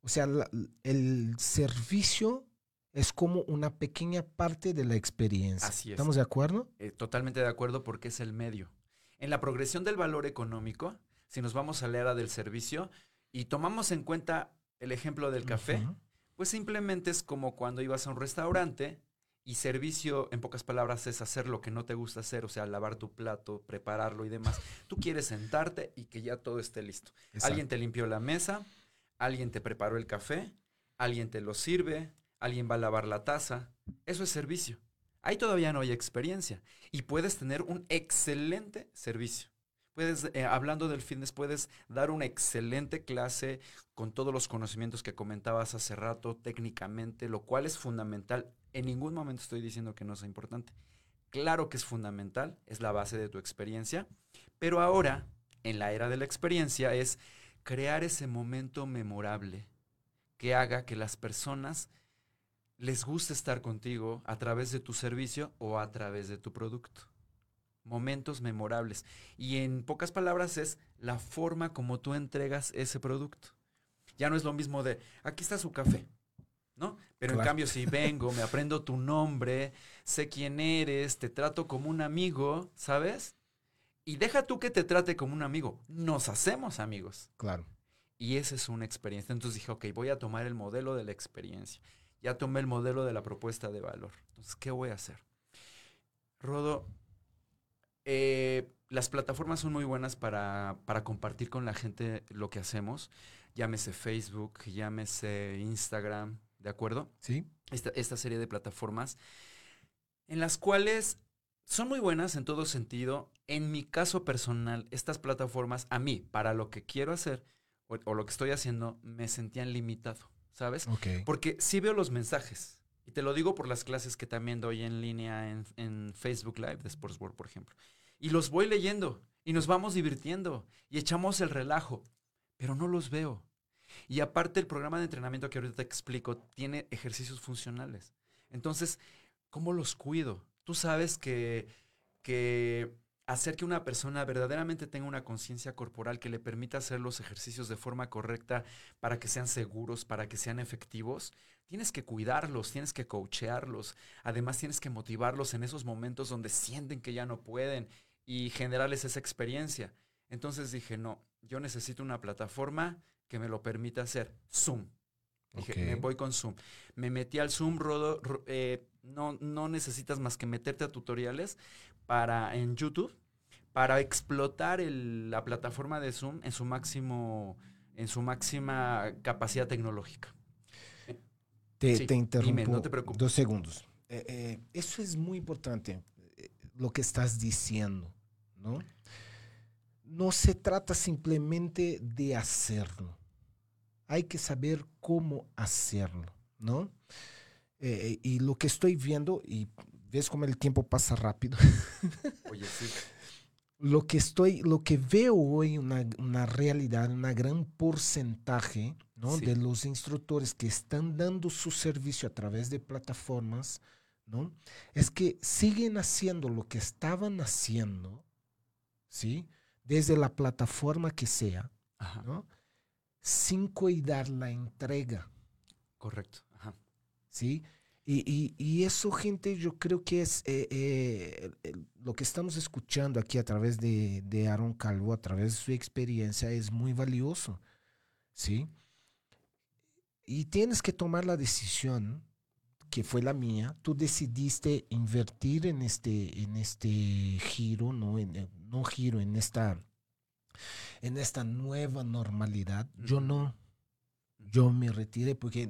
Speaker 2: o sea, el servicio es como una pequeña parte de la experiencia.
Speaker 3: Así es.
Speaker 2: ¿Estamos de acuerdo?
Speaker 3: totalmente de acuerdo porque es el medio. En la progresión del valor económico, si nos vamos a la era del servicio y tomamos en cuenta el ejemplo del café, pues simplemente es como cuando ibas a un restaurante y servicio, en pocas palabras, es hacer lo que no te gusta hacer, o sea, lavar tu plato, prepararlo y demás. Tú quieres sentarte y que ya todo esté listo. Alguien te limpió la mesa, alguien te preparó el café, alguien te lo sirve, alguien va a lavar la taza. Eso es servicio. Ahí todavía no hay experiencia y puedes tener un excelente servicio. Puedes, eh, hablando del fitness, puedes dar una excelente clase con todos los conocimientos que comentabas hace rato técnicamente, lo cual es fundamental. En ningún momento estoy diciendo que no sea importante. Claro que es fundamental, es la base de tu experiencia, pero ahora, en la era de la experiencia, es crear ese momento memorable que haga que las personas les guste estar contigo a través de tu servicio o a través de tu producto momentos memorables. Y en pocas palabras es la forma como tú entregas ese producto. Ya no es lo mismo de, aquí está su café, ¿no? Pero en cambio, si vengo, me aprendo tu nombre, sé quién eres, te trato como un amigo, ¿sabes? Y deja tú que te trate como un amigo, nos hacemos amigos.
Speaker 2: Claro.
Speaker 3: Y esa es una experiencia. Entonces dije, ok, voy a tomar el modelo de la experiencia. Ya tomé el modelo de la propuesta de valor. Entonces, ¿qué voy a hacer? Rodo, eh, las plataformas son muy buenas para, compartir con la gente lo que hacemos. Llámese Facebook, llámese Instagram, ¿de acuerdo?
Speaker 2: Sí.
Speaker 3: Esta, esta serie de plataformas en las cuales son muy buenas en todo sentido. En mi caso personal, estas plataformas, a mí, para lo que quiero hacer o, lo que estoy haciendo, me sentían limitado, ¿sabes? Porque sí veo los mensajes. Y te lo digo por las clases que también doy en línea en, en Facebook Live de Sports World, por ejemplo. Y los voy leyendo y nos vamos divirtiendo y echamos el relajo, pero no los veo. Y aparte el programa de entrenamiento que ahorita te explico tiene ejercicios funcionales. Entonces, ¿cómo los cuido? Tú sabes que, que hacer que una persona verdaderamente tenga una conciencia corporal que le permita hacer los ejercicios de forma correcta para que sean seguros, para que sean efectivos, tienes que cuidarlos, tienes que coachearlos. Además, tienes que motivarlos en esos momentos donde sienten que ya no pueden y generarles esa experiencia. Entonces dije, no, yo necesito una plataforma que me lo permita hacer. Zoom. Dije, me voy con Zoom. Me metí al Zoom, Rodo, eh, no, no necesitas más que meterte a tutoriales para, en YouTube para explotar la plataforma de Zoom en su máximo, en su máxima capacidad tecnológica.
Speaker 2: Te, te interrumpo no te preocupes. dos segundos. Eh, eh, eso es muy importante, lo que estás diciendo. ¿no? No se trata simplemente de hacerlo. Hay que saber cómo hacerlo, ¿no? Eh, y lo que estoy viendo, y ves cómo el tiempo pasa rápido. [LAUGHS]
Speaker 3: Oye, sí.
Speaker 2: Lo que estoy, lo que veo hoy, una, una realidad, una gran porcentaje ¿no? de los instructores que están dando su servicio a través de plataformas, ¿no? Es que siguen haciendo lo que estaban haciendo ¿sí? Desde la plataforma que sea, ¿no? Sin cuidar la entrega.
Speaker 3: Correcto.
Speaker 2: ¿Sí? Y, eso, gente, yo creo que es eh, eh, lo que estamos escuchando aquí a través de, de Aaron Calvo, a través de su experiencia, es muy valioso. ¿Sí? Y tienes que tomar la decisión que fue la mía, tú decidiste invertir en este, en este giro, ¿no? En, no giro, en esta, en esta nueva normalidad. Yo no. Yo me retiré porque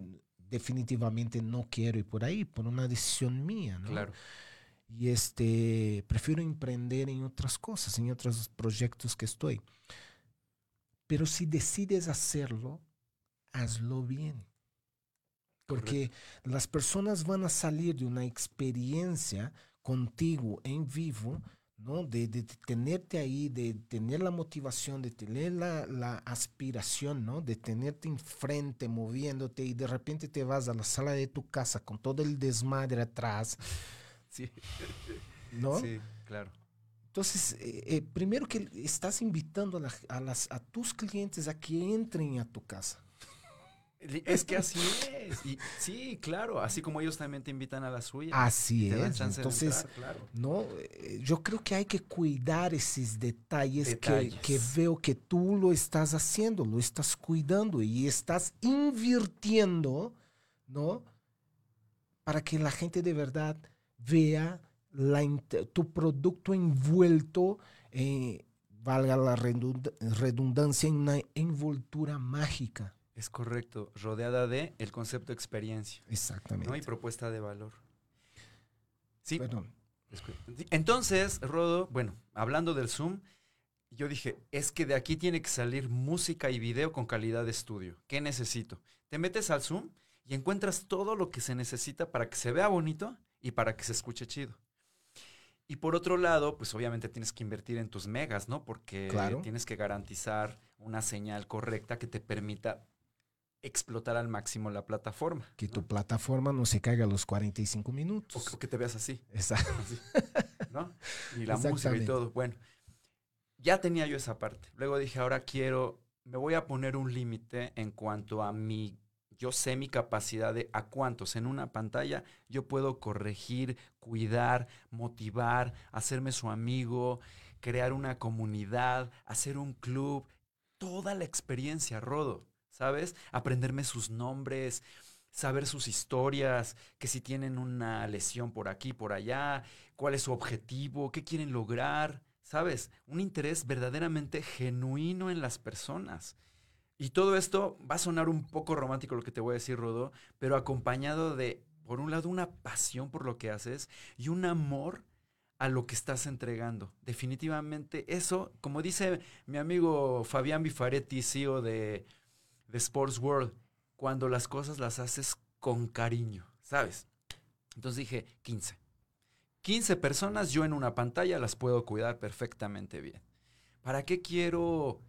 Speaker 2: definitivamente no quiero ir por ahí, por una decisión mía, ¿no?
Speaker 3: Claro.
Speaker 2: Y este, prefiero emprender en otras cosas, en otros proyectos que estoy. Pero si decides hacerlo, hazlo bien. Porque las personas van a salir de una experiencia contigo en vivo, ¿no? De, de tenerte ahí, de tener la motivación, de tener la, la, aspiración, ¿no? De tenerte enfrente, moviéndote y de repente te vas a la sala de tu casa con todo el desmadre atrás. [LAUGHS]
Speaker 3: Sí. [LAUGHS]
Speaker 2: ¿No?
Speaker 3: Sí, claro.
Speaker 2: Entonces, eh, eh, primero que estás invitando a, la, a, las, a tus clientes a que entren a tu casa.
Speaker 3: Es que [LAUGHS] así es. Y, sí, claro. Así como ellos también te invitan a la suya.
Speaker 2: Así es. Entonces, entrar, claro. no, eh, yo creo que hay que cuidar esos detalles, detalles. Que, que, veo que tú lo estás haciendo, lo estás cuidando y estás invirtiendo, ¿no? Para que la gente de verdad vea la, tu producto envuelto, eh, valga la redundancia, en una envoltura mágica.
Speaker 3: Es correcto, rodeada de el concepto experiencia.
Speaker 2: Exactamente.
Speaker 3: ¿no? Y propuesta de valor. Sí. Perdón. Entonces, Rodo, bueno, hablando del Zoom, yo dije, es que de aquí tiene que salir música y video con calidad de estudio. ¿Qué necesito? Te metes al Zoom y encuentras todo lo que se necesita para que se vea bonito y para que se escuche chido. Y por otro lado, pues obviamente tienes que invertir en tus megas, ¿no? Porque
Speaker 2: claro.
Speaker 3: tienes que garantizar una señal correcta que te permita explotar al máximo la plataforma.
Speaker 2: Que ¿no? tu plataforma no se caiga a los 45 minutos.
Speaker 3: O, que te veas así.
Speaker 2: Exacto. [LAUGHS]
Speaker 3: Así, ¿No? Y la música y todo. Bueno, ya tenía yo esa parte. Luego dije, ahora quiero, me voy a poner un límite en cuanto a mi, yo sé mi capacidad de a cuántos en una pantalla yo puedo corregir, cuidar, motivar, hacerme su amigo, crear una comunidad, hacer un club, toda la experiencia, Rodo. ¿Sabes? Aprenderme sus nombres, saber sus historias, que si tienen una lesión por aquí, por allá, cuál es su objetivo, qué quieren lograr, ¿sabes? Un interés verdaderamente genuino en las personas. Y todo esto va a sonar un poco romántico lo que te voy a decir, Rodo, pero acompañado de, por un lado, una pasión por lo que haces y un amor a lo que estás entregando. Definitivamente eso, como dice mi amigo Fabián Bifaretti, CEO de de Sports World, cuando las cosas las haces con cariño, ¿sabes? Entonces dije, 15. 15 personas, yo en una pantalla las puedo cuidar perfectamente bien. ¿Para qué quiero,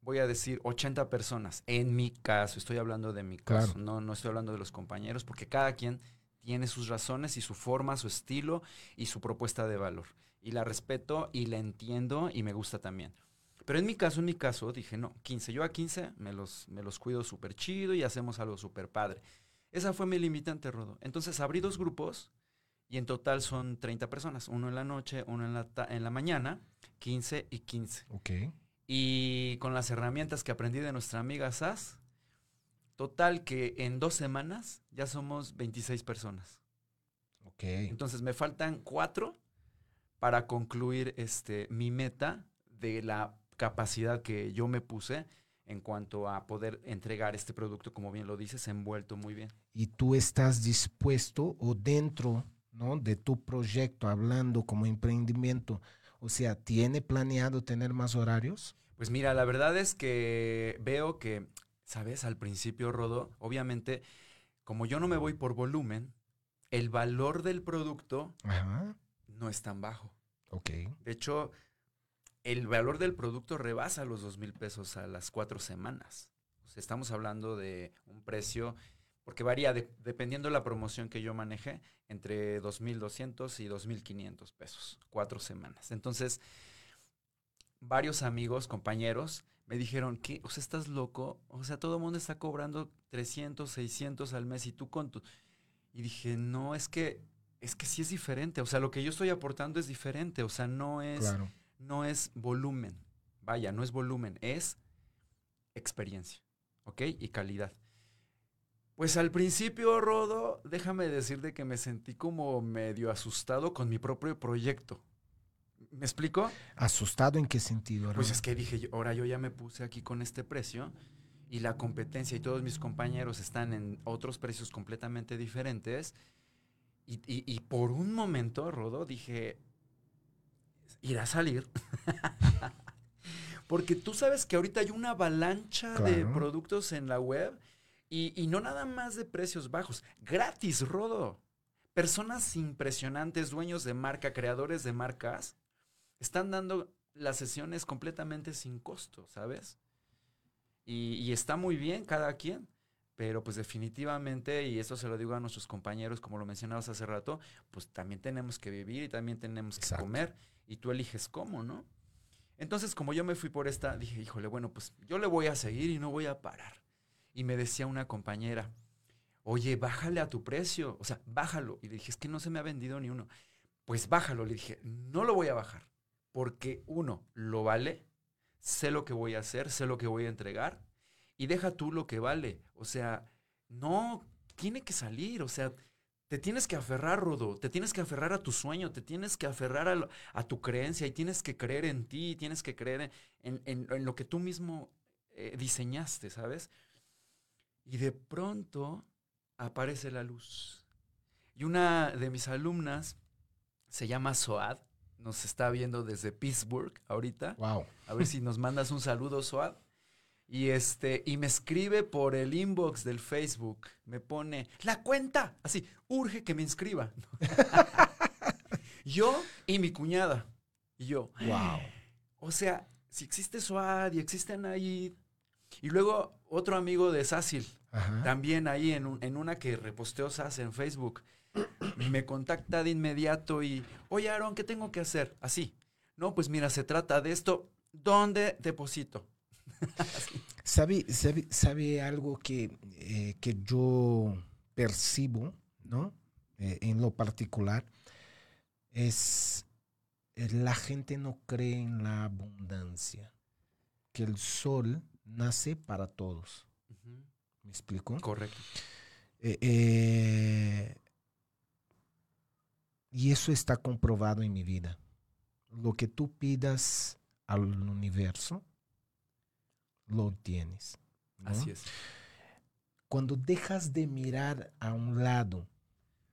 Speaker 3: voy a decir, 80 personas? En mi caso, estoy hablando de mi caso, claro. no, no estoy hablando de los compañeros, porque cada quien tiene sus razones y su forma, su estilo y su propuesta de valor. Y la respeto y la entiendo y me gusta también. Pero en mi caso, en mi caso, dije, no, 15. Yo a 15 me los, me los cuido súper chido y hacemos algo súper padre. Esa fue mi limitante, Rodo. Entonces abrí dos grupos y en total son 30 personas. Uno en la noche, uno en la, en la mañana, 15 y 15.
Speaker 2: Ok.
Speaker 3: Y con las herramientas que aprendí de nuestra amiga Sass, total que en dos semanas ya somos 26 personas.
Speaker 2: Ok.
Speaker 3: Entonces me faltan cuatro para concluir este, mi meta de la capacidad que yo me puse en cuanto a poder entregar este producto, como bien lo dices, envuelto muy bien.
Speaker 2: Y tú estás dispuesto o dentro ¿no? de tu proyecto, hablando como emprendimiento, o sea, ¿tiene planeado tener más horarios?
Speaker 3: Pues mira, la verdad es que veo que, ¿sabes? Al principio, Rodo, obviamente, como yo no me voy por volumen, el valor del producto
Speaker 2: Ajá.
Speaker 3: no es tan bajo.
Speaker 2: Ok.
Speaker 3: De hecho, el valor del producto rebasa los dos mil pesos a las cuatro semanas. Estamos hablando de un precio, porque varía de, dependiendo de la promoción que yo maneje, entre 2.200 y 2.500 pesos, cuatro semanas. Entonces, varios amigos, compañeros, me dijeron que, o sea, estás loco, o sea, todo el mundo está cobrando 300, 600 al mes y tú con tu... Y dije, no, es que, es que sí es diferente, o sea, lo que yo estoy aportando es diferente, o sea, no es...
Speaker 2: Claro
Speaker 3: no es volumen. Vaya, no es volumen, es experiencia, ¿ok? Y calidad. Pues al principio, Rodo, déjame decirte que me sentí como medio asustado con mi propio proyecto. ¿Me explico?
Speaker 2: ¿Asustado en qué sentido?
Speaker 3: Rodo? Pues es que dije, ahora yo ya me puse aquí con este precio y la competencia y todos mis compañeros están en otros precios completamente diferentes. Y, y- y por un momento, Rodo, dije, irá a salir. [LAUGHS] Porque tú sabes que ahorita hay una avalancha de productos en la web y, y no nada más de precios bajos, gratis, Rodo. Personas impresionantes, dueños de marca, creadores de marcas, están dando las sesiones completamente sin costo, ¿sabes? Y, y está muy bien cada quien, pero pues definitivamente, y eso se lo digo a nuestros compañeros, como lo mencionabas hace rato, pues también tenemos que vivir y también tenemos que
Speaker 2: Exacto.
Speaker 3: comer, y tú eliges cómo, ¿no? Entonces, como yo me fui por esta, dije, híjole, bueno, pues yo le voy a seguir y no voy a parar. Y me decía una compañera, oye, bájale a tu precio, o sea, bájalo. Y le dije, es que no se me ha vendido ni uno. Pues bájalo, le dije, no lo voy a bajar, porque uno, lo vale, sé lo que voy a hacer, sé lo que voy a entregar, y deja tú lo que vale. O sea, no, tiene que salir, o sea, te tienes que aferrar, Rodo, te tienes que aferrar a tu sueño, te tienes que aferrar a, lo- a tu creencia y tienes que creer en ti, tienes que creer en, en- en- en lo que tú mismo eh, diseñaste, ¿sabes? Y de pronto aparece la luz. Y una de mis alumnas se llama Soad, nos está viendo desde Pittsburgh ahorita.
Speaker 2: Wow.
Speaker 3: A ver si nos mandas un saludo, Soad. Y este, y me escribe por el inbox del Facebook. Me pone, la cuenta. Así, urge que me inscriba. [LAUGHS] yo y mi cuñada. Y yo,
Speaker 2: Wow.
Speaker 3: o sea, si existe Soad y existen ahí. Y luego otro amigo de Sácil, también ahí en, un- en una que reposteó SAS en Facebook, me contacta de inmediato y, oye Aaron, ¿qué tengo que hacer? Así. No, pues mira, se trata de esto. ¿Dónde deposito? [LAUGHS]
Speaker 2: ¿Sabe, sabe, sabe algo que, eh, que yo percibo, ¿no? Eh, en lo particular, es eh, la gente no cree en la abundancia, que el sol nace para todos. ¿Me explico?
Speaker 3: Correcto.
Speaker 2: Eh, y eso está comprobado en mi vida. Lo que tú pidas al universo, lo tienes. ¿no?
Speaker 3: Así es.
Speaker 2: Cuando dejas de mirar a un lado,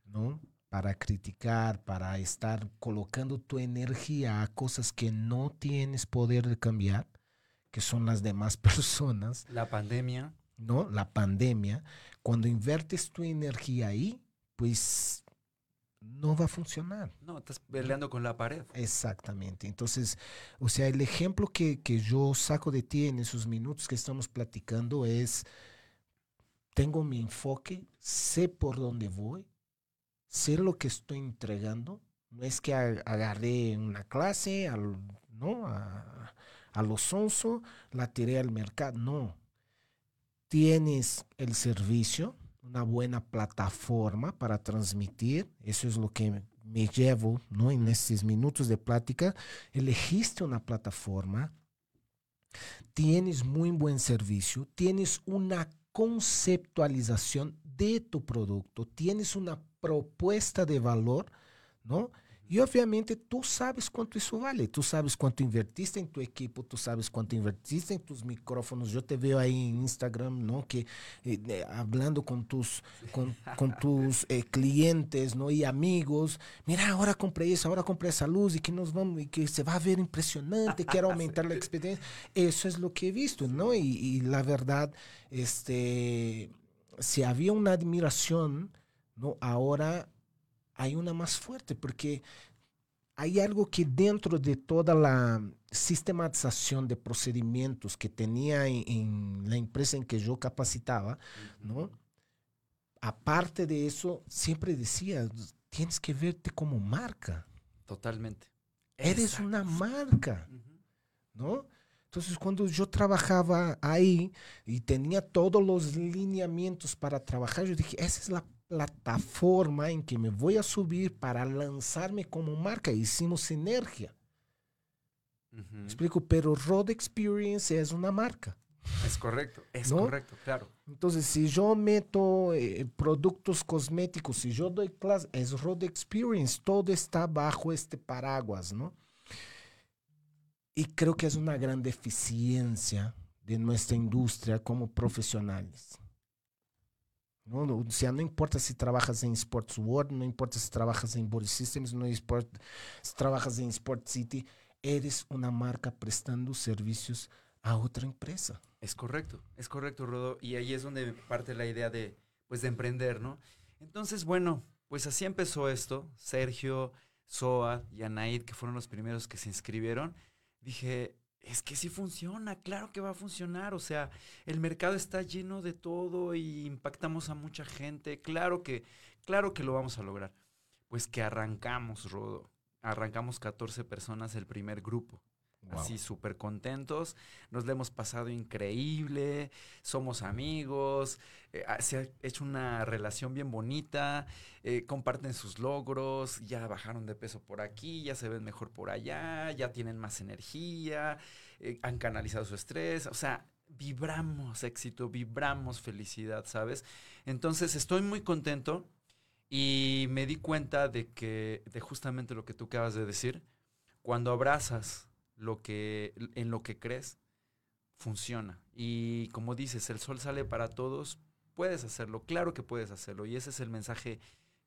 Speaker 2: ¿no? Para criticar, para estar colocando tu energía a cosas que no tienes poder de cambiar, que son las demás [LAUGHS] personas,
Speaker 3: La pandemia.
Speaker 2: ¿no? La pandemia, cuando inviertes tu energía ahí, pues no va a funcionar.
Speaker 3: No, estás peleando con la pared.
Speaker 2: Exactamente. Entonces, o sea, el ejemplo que, que yo saco de ti en esos minutos que estamos platicando es, tengo mi enfoque, sé por dónde voy, sé lo que estoy entregando. No es que agarré una clase, al, ¿no? A, a lo sonso, la tiré al mercado. No. Tienes el servicio, una buena plataforma para transmitir. Eso es lo que me llevo ¿no? en estos minutos de plática. Elegiste una plataforma, tienes muy buen servicio, tienes una conceptualización de tu producto, tienes una propuesta de valor, ¿no? Y obviamente tú sabes cuánto eso vale, tú sabes cuánto invertiste en tu equipo, tú sabes cuánto invertiste en tus micrófonos. Yo te veo ahí en Instagram, ¿no? Que eh, eh, hablando con tus, con, con tus eh, clientes, ¿no? Y amigos. Mira, ahora compré eso, ahora compré esa luz y que nos vamos y que se va a ver impresionante. Quiero aumentar la experiencia. Eso es lo que he visto, ¿no? Y, y la verdad, este, si había una admiración, ¿no? Ahora hay una más fuerte, porque hay algo que dentro de toda la sistematización de procedimientos que tenía en, en la empresa en que yo capacitaba, ¿no? Aparte de eso, siempre decía, tienes que verte como marca.
Speaker 3: Totalmente.
Speaker 2: Eres
Speaker 3: Exacto.
Speaker 2: una marca. ¿no? Entonces, cuando yo trabajaba ahí y tenía todos los lineamientos para trabajar, yo dije, esa es la plataforma en que me voy a subir para lanzarme como marca. Hicimos sinergia. ¿Me explico? Pero Road Experience es una marca.
Speaker 3: Es correcto, es
Speaker 2: ¿No?
Speaker 3: correcto, claro.
Speaker 2: Entonces, si yo meto eh, productos cosméticos, si yo doy clase, es Road Experience, todo está bajo este paraguas, ¿no? Y creo que es una gran deficiencia de de nuestra industria como profesionales. No, o sea, no importa si trabajas en Sports World, no importa si trabajas en Body Systems, no importa si trabajas en Sport City, eres una marca prestando servicios a otra empresa.
Speaker 3: Es correcto, es correcto, Rodo. Y ahí es donde parte la idea de, pues, de emprender, ¿no? Entonces, bueno, pues así empezó esto. Sergio, Soa y Anaid, que fueron los primeros que se inscribieron, dije, es que sí funciona, claro que va a funcionar. O sea, el mercado está lleno de todo y impactamos a mucha gente. Claro que, claro que lo vamos a lograr. Pues que arrancamos, Rodo. Arrancamos 14 personas el primer grupo. Así súper contentos, nos le hemos pasado increíble, somos amigos, eh, ah, se ha hecho una relación bien bonita, eh, comparten sus logros, ya bajaron de peso por aquí, ya se ven mejor por allá, ya tienen más energía, eh, han canalizado su estrés, o sea, vibramos éxito, vibramos felicidad, ¿sabes? Entonces estoy muy contento y me di cuenta de que, de justamente lo que tú acabas de decir, cuando abrazas lo que, en lo que crees, funciona. Y como dices, el sol sale para todos, puedes hacerlo, claro que puedes hacerlo. Y ese es el mensaje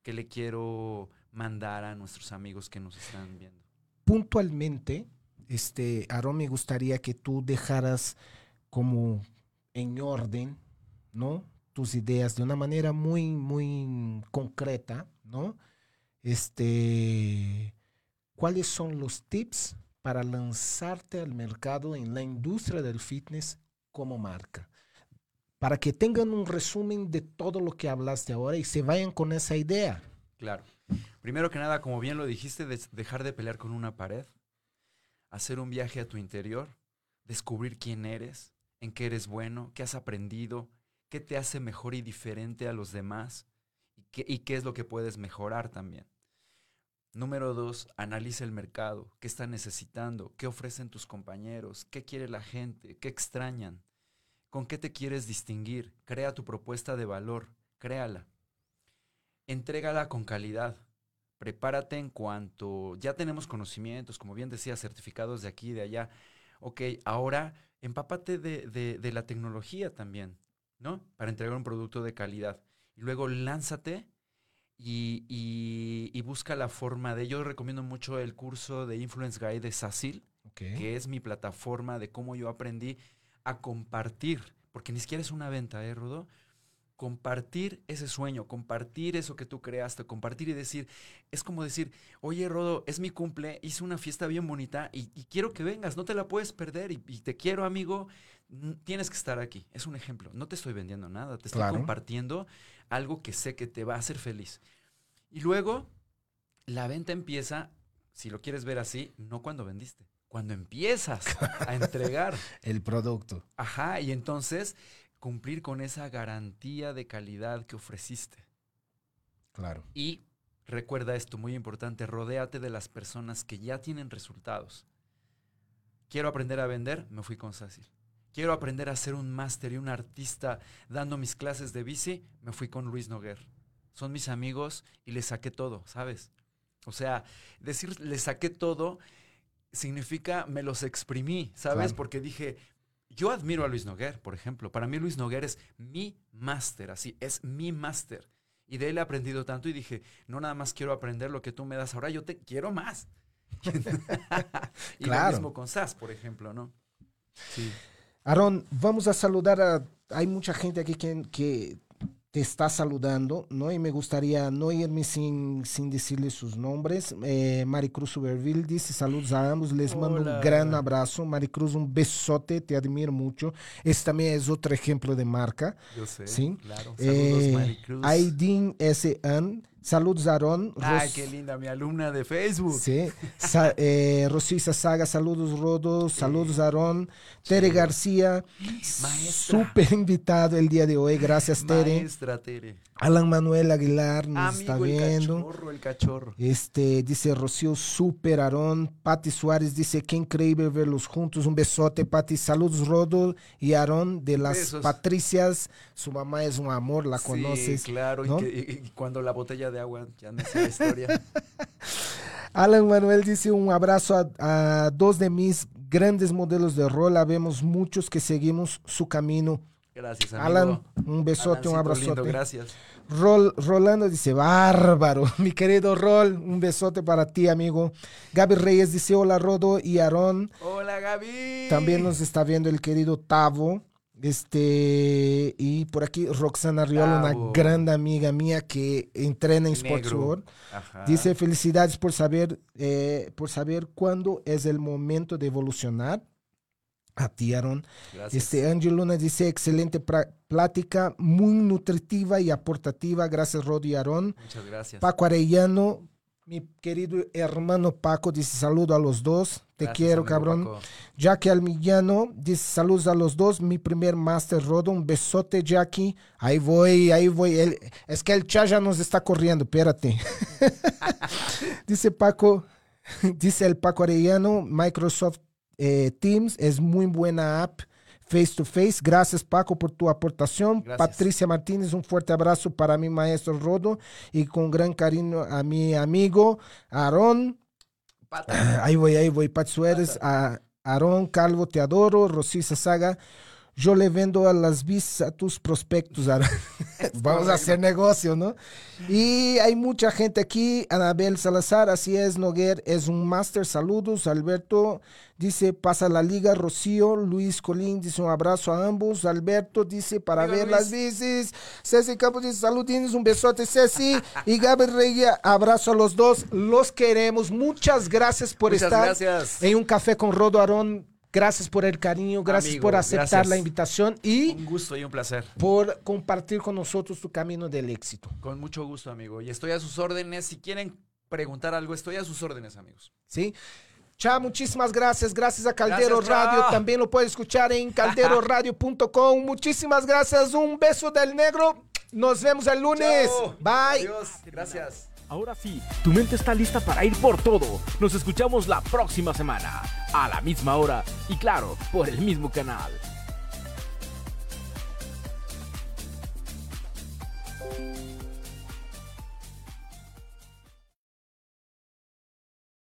Speaker 3: que le quiero mandar a nuestros amigos que nos están viendo.
Speaker 2: Puntualmente, este, Aaron, me gustaría que tú dejaras como en orden, ¿no? Tus ideas de una manera muy, muy concreta, ¿no? Este, ¿cuáles son los tips para lanzarte al mercado en la industria del fitness como marca. Para que tengan un resumen de todo lo que hablaste ahora y se vayan con esa idea.
Speaker 3: Claro. Primero que nada, como bien lo dijiste, dejar de pelear con una pared, hacer un viaje a tu interior, descubrir quién eres, en qué eres bueno, qué has aprendido, qué te hace mejor y diferente a los demás y qué, es lo que puedes mejorar también. Número dos, analiza el mercado, qué está necesitando, qué ofrecen tus compañeros, qué quiere la gente, qué extrañan, con qué te quieres distinguir, crea tu propuesta de valor, créala. Entrégala con calidad. Prepárate en cuanto ya tenemos conocimientos, como bien decía, certificados de aquí y de allá. Ok, ahora empápate de, de la tecnología también, ¿no? Para entregar un producto de calidad. Y luego lánzate y, busca la forma de... Yo recomiendo mucho el curso de Influence Guide de Sacil, que es mi plataforma de cómo yo aprendí a compartir, porque ni siquiera es una venta, ¿eh, Rudo? Compartir ese sueño, compartir eso que tú creaste, compartir y decir, es como decir, oye, Rodo, es mi cumple, hice una fiesta bien bonita y, quiero que vengas, no te la puedes perder y, te quiero, amigo, tienes que estar aquí. Es un ejemplo, no te estoy vendiendo nada, te estoy compartiendo algo que sé que te va a hacer feliz. Y luego, la venta empieza, si lo quieres ver así, no cuando vendiste, cuando empiezas a [LAUGHS] entregar
Speaker 2: el producto.
Speaker 3: Ajá, y entonces cumplir con esa garantía de calidad que ofreciste.
Speaker 2: Claro.
Speaker 3: Y recuerda esto, muy importante, rodéate de las personas que ya tienen resultados. Quiero aprender a vender, me fui con Sacil. Quiero aprender a ser un máster y un artista dando mis clases de bici, me fui con Luis Noguer. Son mis amigos y les saqué todo, ¿sabes? O sea, decir les saqué todo significa me los exprimí, ¿sabes? Porque dije, yo admiro a Luis Noguer, por ejemplo. Para mí Luis Noguer es mi máster, así, es mi máster. Y de él he aprendido tanto y dije, no nada más quiero aprender lo que tú me das ahora, yo te quiero más. [LAUGHS] y lo mismo con SAS, por ejemplo, ¿no?
Speaker 2: Sí. Aaron, vamos a saludar a... Hay mucha gente aquí que, que te está saludando, ¿no? Y me gustaría no irme sin, sin decirle sus nombres. Eh, Maricruz Superville dice saludos a ambos, les mando un gran abrazo. Maricruz, un besote, te admiro mucho. Este también es otro ejemplo de marca.
Speaker 3: Yo sé,
Speaker 2: ¿sí?
Speaker 3: claro. Saludos, eh, Maricruz.
Speaker 2: Aidin S.N. Saludos, Aarón.
Speaker 3: Ay, qué linda, mi alumna de Facebook.
Speaker 2: Sí. Sa [LAUGHS] eh, Saga, saludos, Rodo. Saludos, Aarón. Tere García. Maestra. Súper invitado el día de hoy. Gracias, Tere.
Speaker 3: Maestra Tere.
Speaker 2: Alan Manuel Aguilar nos está viendo.
Speaker 3: El cachorro, el cachorro.
Speaker 2: Este, dice Rocío Super Aarón. Pati Suárez dice, qué increíble verlos juntos. Un besote, Pati. Saludos, Rodo y Aarón de las Patricias. Su mamá es un amor, la conoces.
Speaker 3: Sí, claro. Y, cuando la botella de agua, ya no sé la historia. [LAUGHS]
Speaker 2: Alan Manuel dice un abrazo a, dos de mis grandes modelos de rol, habemos muchos que seguimos su camino.
Speaker 3: Gracias, amigo.
Speaker 2: Alan, un besote, un abrazote.
Speaker 3: lindo, gracias.
Speaker 2: Rol, Rolando dice, bárbaro, [LAUGHS] mi querido Rol, un besote para ti, amigo. Gaby Reyes dice, hola, Rodo y Aarón.
Speaker 3: Hola, Gaby.
Speaker 2: También nos está viendo el querido Tavo. Este, y por aquí Roxana Riola, una gran amiga mía que entrena en. Sports World. Dice, felicidades por saber, eh, por saber cuándo es el momento de evolucionar. A ti, Aaron.
Speaker 3: Gracias.
Speaker 2: Este, Ángel Luna dice, excelente plática, muy nutritiva y aportativa. Gracias, Rod y Aarón.
Speaker 3: Muchas gracias.
Speaker 2: Paco Arellano, mi querido hermano Paco, dice saludo a los dos. Te
Speaker 3: Gracias,
Speaker 2: quiero, cabrón.
Speaker 3: Paco.
Speaker 2: Jackie Almillano dice saludos a los dos. Mi primer Master Rodo. Un besote, Jackie. Ahí voy, ahí voy. El- es que el chat ya nos está corriendo, espérate. [LAUGHS] dice Paco, [LAUGHS] dice el Paco Arellano, Microsoft eh, Teams es muy buena app. Face to face. Gracias, Paco, por tu aportación.
Speaker 3: Gracias.
Speaker 2: Patricia Martínez, un fuerte abrazo para mi maestro Rodo y con gran cariño a mi amigo Aarón.
Speaker 3: Pata.
Speaker 2: Ahí voy, ahí voy. Pat Suárez, a Aarón Calvo, te adoro. Rosisa Saga, yo le vendo a las bis a tus prospectos. [LAUGHS] [LAUGHS] Vamos a hacer negocio, ¿no? Y hay mucha gente aquí. Anabel Salazar, así es, Noguer es un máster. Saludos. Alberto dice, pasa la liga. Rocío, Luis Colín dice un abrazo a ambos. Alberto dice, para ver
Speaker 3: Luis.
Speaker 2: las bicis. Ceci Campos dice, saludines, un besote, Ceci. Y Gabriel Reyes, abrazo a los dos. Los queremos. Muchas gracias por
Speaker 3: Muchas
Speaker 2: estar
Speaker 3: gracias.
Speaker 2: en un café con Rodo Arón. Gracias por el cariño, gracias
Speaker 3: Amigo,
Speaker 2: por aceptar
Speaker 3: gracias.
Speaker 2: la invitación y
Speaker 3: Un gusto y un placer.
Speaker 2: por compartir con nosotros tu camino del éxito.
Speaker 3: Con mucho gusto, amigo. Y estoy a sus órdenes. Si quieren preguntar algo, estoy a sus órdenes, amigos.
Speaker 2: ¿sí? Cha, muchísimas gracias. Gracias a Caldero
Speaker 3: Gracias, Cha.
Speaker 2: Radio. También lo puedes escuchar en calderoradio.com. [LAUGHS] Muchísimas gracias. Un beso del negro. Nos vemos el lunes.
Speaker 3: Chao.
Speaker 2: Bye.
Speaker 3: Adiós. Gracias.
Speaker 1: Ahora sí, tu mente está lista para ir por todo. Nos escuchamos la próxima semana, a la misma hora y claro, por el mismo canal.